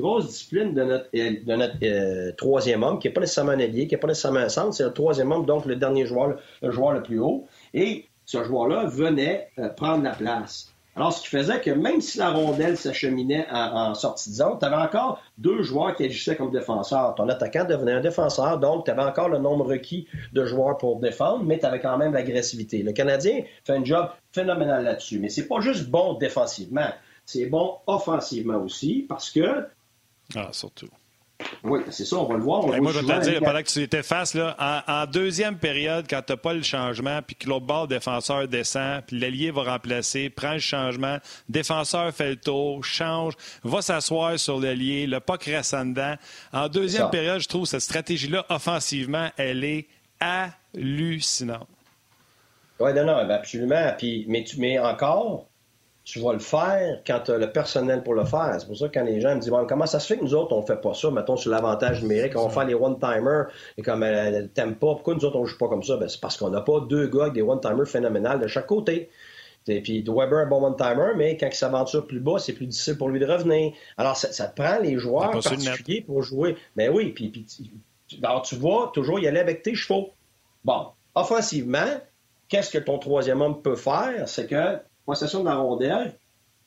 grosse discipline de notre, euh, de notre euh, troisième homme, qui n'est pas nécessairement un allié, qui n'est pas nécessairement un centre, c'est le troisième homme, donc le dernier joueur, le joueur le plus haut. Et ce joueur-là venait euh, prendre la place. Alors, ce qui faisait que même si la rondelle s'acheminait en, sortie de tu avais encore deux joueurs qui agissaient comme défenseurs. Ton attaquant devenait un défenseur, donc tu avais encore le nombre requis de joueurs pour défendre, mais tu avais quand même l'agressivité. Le Canadien fait un job phénoménal là-dessus. Mais c'est pas juste bon défensivement, c'est bon offensivement aussi, parce que ah, surtout. Oui, c'est ça, on va le voir. moi, je vais te dire, pendant que tu étais face, là, en, deuxième période, quand tu n'as pas le changement, puis que l'autre bord défenseur descend, puis l'allié va remplacer, prend le changement, défenseur fait le tour, change, va s'asseoir sur l'allié, le pas redescendant. En deuxième période, je trouve cette stratégie-là, offensivement, elle est hallucinante. Oui, non, non, absolument. Puis, mais, tu, mets encore, tu vas le faire quand tu as le personnel pour le faire. C'est pour ça que quand les gens me disent comment ça se fait que nous autres, on fait pas ça, mettons sur l'avantage numérique, on fait les one-timers et comme elle t'aime pas, pourquoi nous autres, on joue pas comme ça? Ben, c'est parce qu'on n'a pas deux gars avec des one-timers phénoménales de chaque côté. Et puis Weber un bon one-timer, mais quand il s'aventure plus bas, c'est plus difficile pour lui de revenir. Alors, ça, te prend les joueurs particuliers pour jouer. Mais ben oui, puis, puis alors, tu vois toujours y aller avec tes chevaux. Bon, offensivement, qu'est-ce que ton troisième homme peut faire? C'est que possession de la rondelle,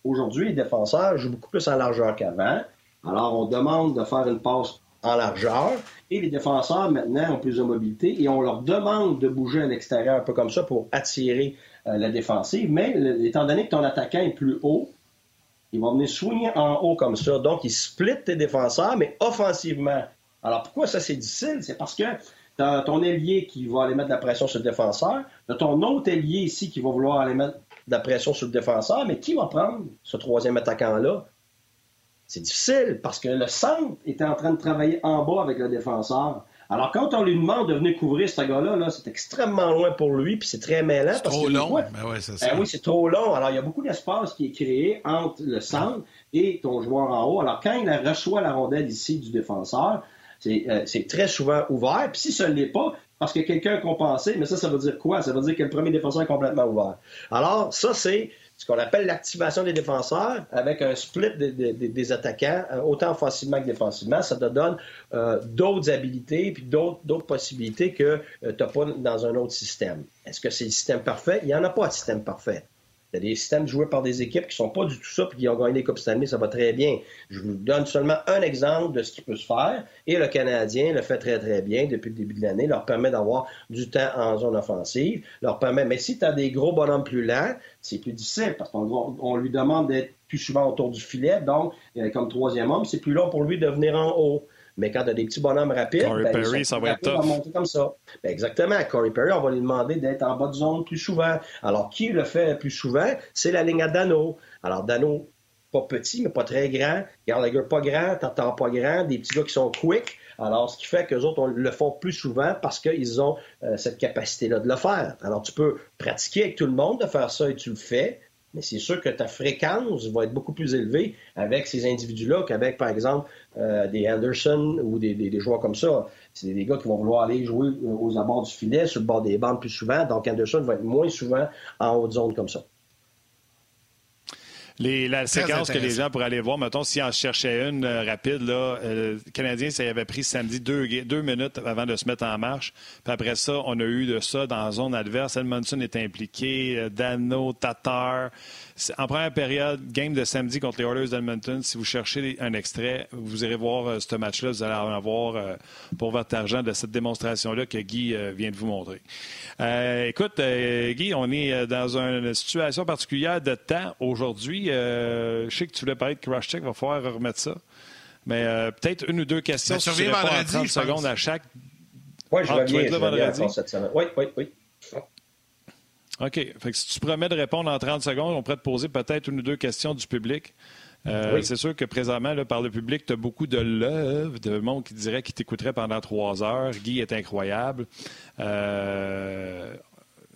aujourd'hui, les défenseurs jouent beaucoup plus en largeur qu'avant. Alors, on demande de faire une passe en largeur et les défenseurs, maintenant, ont plus de mobilité et on leur demande de bouger à l'extérieur un peu comme ça pour attirer euh, la défensive. Mais étant donné que ton attaquant est plus haut, il va venir soigner en haut comme ça. Donc, il split tes défenseurs, mais offensivement. Alors, pourquoi ça, c'est difficile? C'est parce que as ton ailier qui va aller mettre de la pression sur le défenseur. As ton autre ailier ici qui va vouloir aller mettre de la pression sur le défenseur, mais qui va prendre ce troisième attaquant-là? C'est difficile parce que le centre était en train de travailler en bas avec le défenseur. Alors, quand on lui demande de venir couvrir ce gars-là, -là, c'est extrêmement loin pour lui, puis c'est très mêlant. C'est trop long. Ben ouais, c'est ben oui, c'est trop long. Alors, il y a beaucoup d'espace qui est créé entre le centre et ton joueur en haut. Alors, quand il reçoit la rondelle ici du défenseur, c'est euh, très souvent ouvert. Puis si ce ne l'est pas, parce que quelqu'un a compensé, mais ça, ça veut dire quoi? Ça veut dire que le premier défenseur est complètement ouvert. Alors, ça, c'est ce qu'on appelle l'activation des défenseurs avec un split des, attaquants, euh, autant offensivement que défensivement. Ça te donne euh, d'autres habilités puis d'autres possibilités que tu n'as pas dans un autre système. Est-ce que c'est le système parfait? Il n'y en a pas de système parfait. Il y a des systèmes joués par des équipes qui ne sont pas du tout ça puis qui ont gagné des Coupes Stanley, ça va très bien. Je vous donne seulement un exemple de ce qui peut se faire et le Canadien le fait très très bien depuis le début de l'année, leur permet d'avoir du temps en zone offensive, leur permet, mais si tu as des gros bonhommes plus lents, c'est plus difficile parce qu'on lui demande d'être plus souvent autour du filet, donc euh, comme troisième homme, c'est plus long pour lui de venir en haut. Mais quand tu as des petits bonhommes rapides, Corey ben, Perry, ça va être tough. monter comme ça. Ben, exactement. Corey Perry, on va lui demander d'être en bas de zone plus souvent. Alors, qui le fait plus souvent? C'est la ligne à Dano. Alors, Dano, pas petit, mais pas très grand. Gallagher, pas grand. T'entends pas grand. Des petits gars qui sont quick. Alors, ce qui fait qu'eux autres, on le font plus souvent parce qu'ils ont euh, cette capacité-là de le faire. Alors, tu peux pratiquer avec tout le monde de faire ça et tu le fais, mais c'est sûr que ta fréquence va être beaucoup plus élevée avec ces individus-là qu'avec, par exemple, euh, des Anderson ou des, des, joueurs comme ça. C'est des gars qui vont vouloir aller jouer aux abords du filet, sur le bord des bandes plus souvent. Donc, Anderson va être moins souvent en haute zone comme ça. Les, la séquence que les gens pourraient aller voir, mettons, s'ils en cherchaient une euh, rapide, là, euh, le Canadien, ça avait pris samedi deux, deux, minutes avant de se mettre en marche. Puis après ça, on a eu de ça dans la zone adverse. Edmondson est impliqué, euh, Dano, Tatar. En première période, game de samedi contre les Oilers d'Edmonton, si vous cherchez un extrait, vous irez voir ce match-là, vous allez en avoir pour votre argent de cette démonstration-là que Guy vient de vous montrer. écoute, Guy, on est dans une situation particulière de temps aujourd'hui. Euh, je sais que tu voulais parler de crash check, il va falloir remettre ça. Mais euh, peut-être une ou deux questions si tu vendredi, en 30 secondes à chaque. Oui, je ah, reviens, je vendredi? cette semaine. Oui, oui, oui. OK. Fait que si tu promets de répondre en 30 secondes, on pourrait te poser peut-être une ou deux questions du public. Euh, c'est sûr que présentement, là, par le public, tu as beaucoup de love, de monde qui dirait qu'il t'écouterait pendant trois heures. Guy est incroyable. Euh,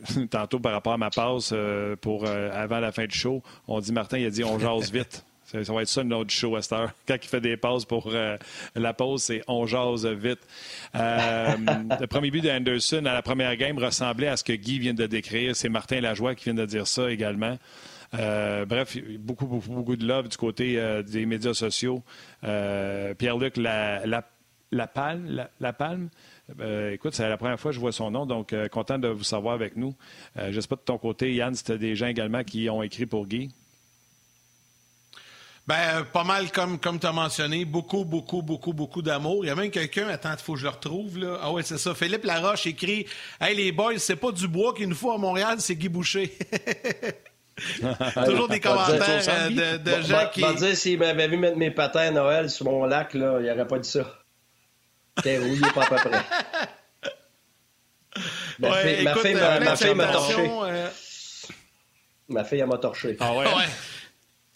<laughs> tantôt par rapport à ma passe euh, pour euh, avant la fin du show, on dit Martin, il a dit on jase vite. <laughs> Ça, va être ça notre show à <laughs> Quand il fait des pauses pour euh, la pause, c'est on jase vite. le premier but d'Anderson à la première game ressemblait à ce que Guy vient de décrire. C'est Martin Lajoie qui vient de dire ça également. bref, beaucoup, beaucoup, beaucoup de love du côté des médias sociaux. Pierre-Luc la, la, Palme, la Palme euh, écoute, c'est la première fois que je vois son nom, donc euh, content de vous savoir avec nous. Euh, je ne sais pas de ton côté, Yann, si tu as des gens également qui ont écrit pour Guy. Ben, pas mal comme, comme tu as mentionné. Beaucoup, beaucoup, beaucoup, beaucoup d'amour. Il y a même quelqu'un, attends, il faut que je le retrouve. Là. Ah ouais, c'est ça. Philippe Laroche écrit Hey les boys, c'est pas du bois qu'il nous faut à Montréal, c'est Guy Boucher. <laughs> <laughs> Toujours des commentaires de, gens qui. Je vais dire, s'il m'avait vu mettre mes patins à Noël sur mon lac, là, il n'aurait pas dit ça. T'es rouillé pas à peu près. Ma, ouais, fille, ma fille, euh, ma, fille m'a torché. Euh... Ma fille, elle m'a torché. Ah ouais? <laughs> ouais.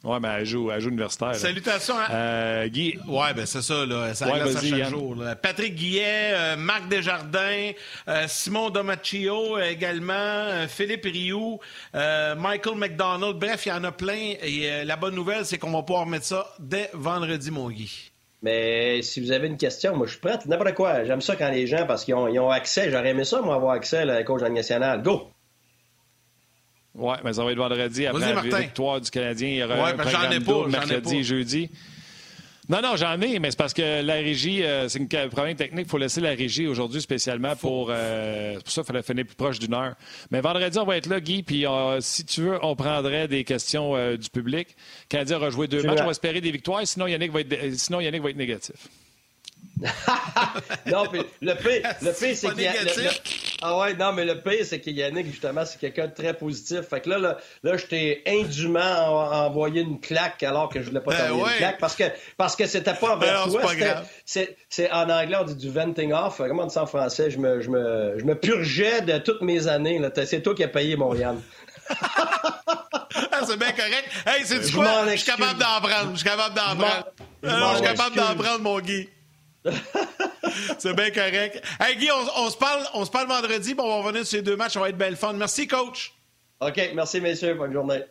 Oui, mais elle joue, elle joue universitaire. Salutations à... Euh, Guy. Oui, ben c'est ça, là. Ça ouais, glace à chaque Yann. jour. Là. Patrick Guillet, euh, Marc Desjardins, euh, Simon Domaccio également, euh, Philippe Rioux, euh, Michael McDonald. Bref, il y en a plein. Et euh, la bonne nouvelle, c'est qu'on va pouvoir mettre ça dès vendredi, mon Guy. Mais si vous avez une question, moi, je suis prêt. N'importe quoi. J'aime ça quand les gens, parce qu'ils ont, ils ont accès. J'aurais aimé ça, moi, avoir accès à la coach nationale. Go! Oui, mais ça va être vendredi après la victoire du Canadien. Il y aura ouais, un programme ai pas, mercredi et jeudi. Non, non, j'en ai, mais c'est parce que la régie, euh, c'est un problème technique. Il faut laisser la régie aujourd'hui spécialement pour. Euh, pour ça, il fallait finir plus proche d'une heure. Mais vendredi, on va être là, Guy, puis euh, si tu veux, on prendrait des questions du public. Canadien aura joué deux matchs. On va espérer des victoires, sinon Yannick va être, sinon, Yannick va être négatif. <laughs> non, puis le pire, <laughs> le pire c'est qu'il y a. ah ouais, non, mais le pire, c'est qu'il Yannick, justement, c'est quelqu'un de très positif. Fait que là, là, là je t'ai indûment envoyé une claque alors que je voulais pas ben t'envoyer une claque parce que parce que c'était pas envers ben toi. C'est en anglais, on dit du venting off. Comment on dit ça en français? Je me, je me, je me purgeais de toutes mes années. C'est toi qui as payé mon Yann. <laughs> Ah, c'est bien correct. Hey, c'est du quoi? Je suis capable d'en prendre. Je suis capable d'en prendre. Je suis capable d'en prendre, mon Guy. <laughs> c'est bien correct. Hey Guy, on, se parle, on se parle vendredi, on va revenir sur ces deux matchs, ça va être belle fun. Merci, coach. OK, merci, messieurs. Bonne journée.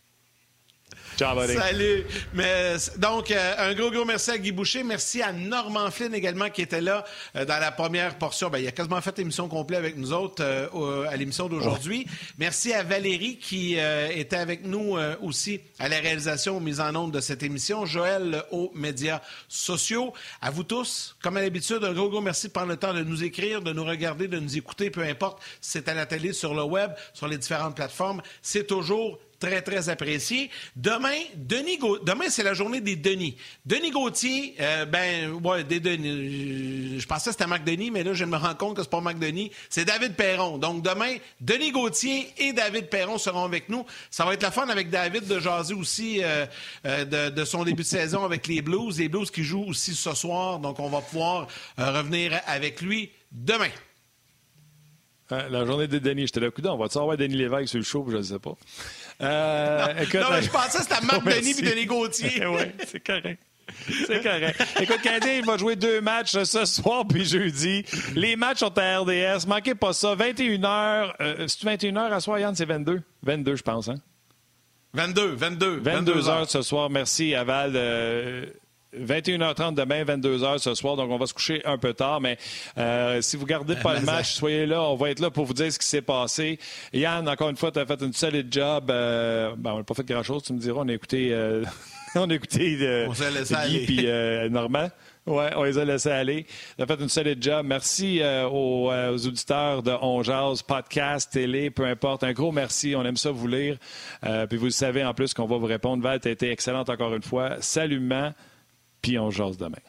Salut. Mais, donc, euh, un gros, gros merci à Guy Boucher. Merci à Norman Flynn également qui était là euh, dans la première portion. Ben, il a quasiment fait l'émission complète avec nous autres euh, à l'émission d'aujourd'hui. Merci à Valérie qui était avec nous aussi à la réalisation, mise en onde de cette émission. Joël aux médias sociaux. À vous tous, comme à l'habitude, un gros, gros merci de prendre le temps de nous écrire, de nous regarder, de nous écouter, peu importe si c'est à la télé, sur le web, sur les différentes plateformes. C'est toujours très, très apprécié. Demain, Denis Demain, c'est la journée des Denis. Denis Gauthier, euh, ben, ouais, des Denis. Je pensais que c'était Marc Denis, mais là, je me rends compte que c'est pas Marc Denis. C'est David Perron. Donc, demain, Denis Gauthier et David Perron seront avec nous. Ça va être la fun avec David de jaser aussi euh, euh, de, son début de saison avec les Blues. Les Blues qui jouent aussi ce soir. Donc, on va pouvoir revenir avec lui demain. La journée de Denis, j'étais là, coup on va-tu avoir Denis Lévesque sur le show, je ne sais pas. Euh, non, écoute, non, je pensais que c'était Marc <laughs> Denis et Denis Gauthier. <laughs> oui, c'est correct. C'est correct. Écoute, Canadien, il va jouer deux matchs ce soir puis jeudi. Les matchs sont à RDS. Manquez pas ça. 21h. Euh, c'est 21h à soir, Yann? C'est 22? 22, je pense, hein? 22, 22. 22, h ce soir. Merci, Aval. Euh, 21h30 demain, 22h ce soir, donc on va se coucher un peu tard, mais euh, si vous gardez pas le match, soyez là, on va être là pour vous dire ce qui s'est passé. Yann, encore une fois, tu as fait une solide job. Euh, ben, on n'a pas fait grand-chose, tu me diras, on a écouté, euh, <laughs> on a écouté euh, on Guy puis euh, Normand. Oui, on les a laissés aller. Tu as fait une solide job. Merci aux, auditeurs de On podcast, télé, peu importe. Un gros merci. On aime ça vous lire. puis vous le savez en plus qu'on va vous répondre. Val, tu as été excellente encore une fois. Salutement puis on jase demain.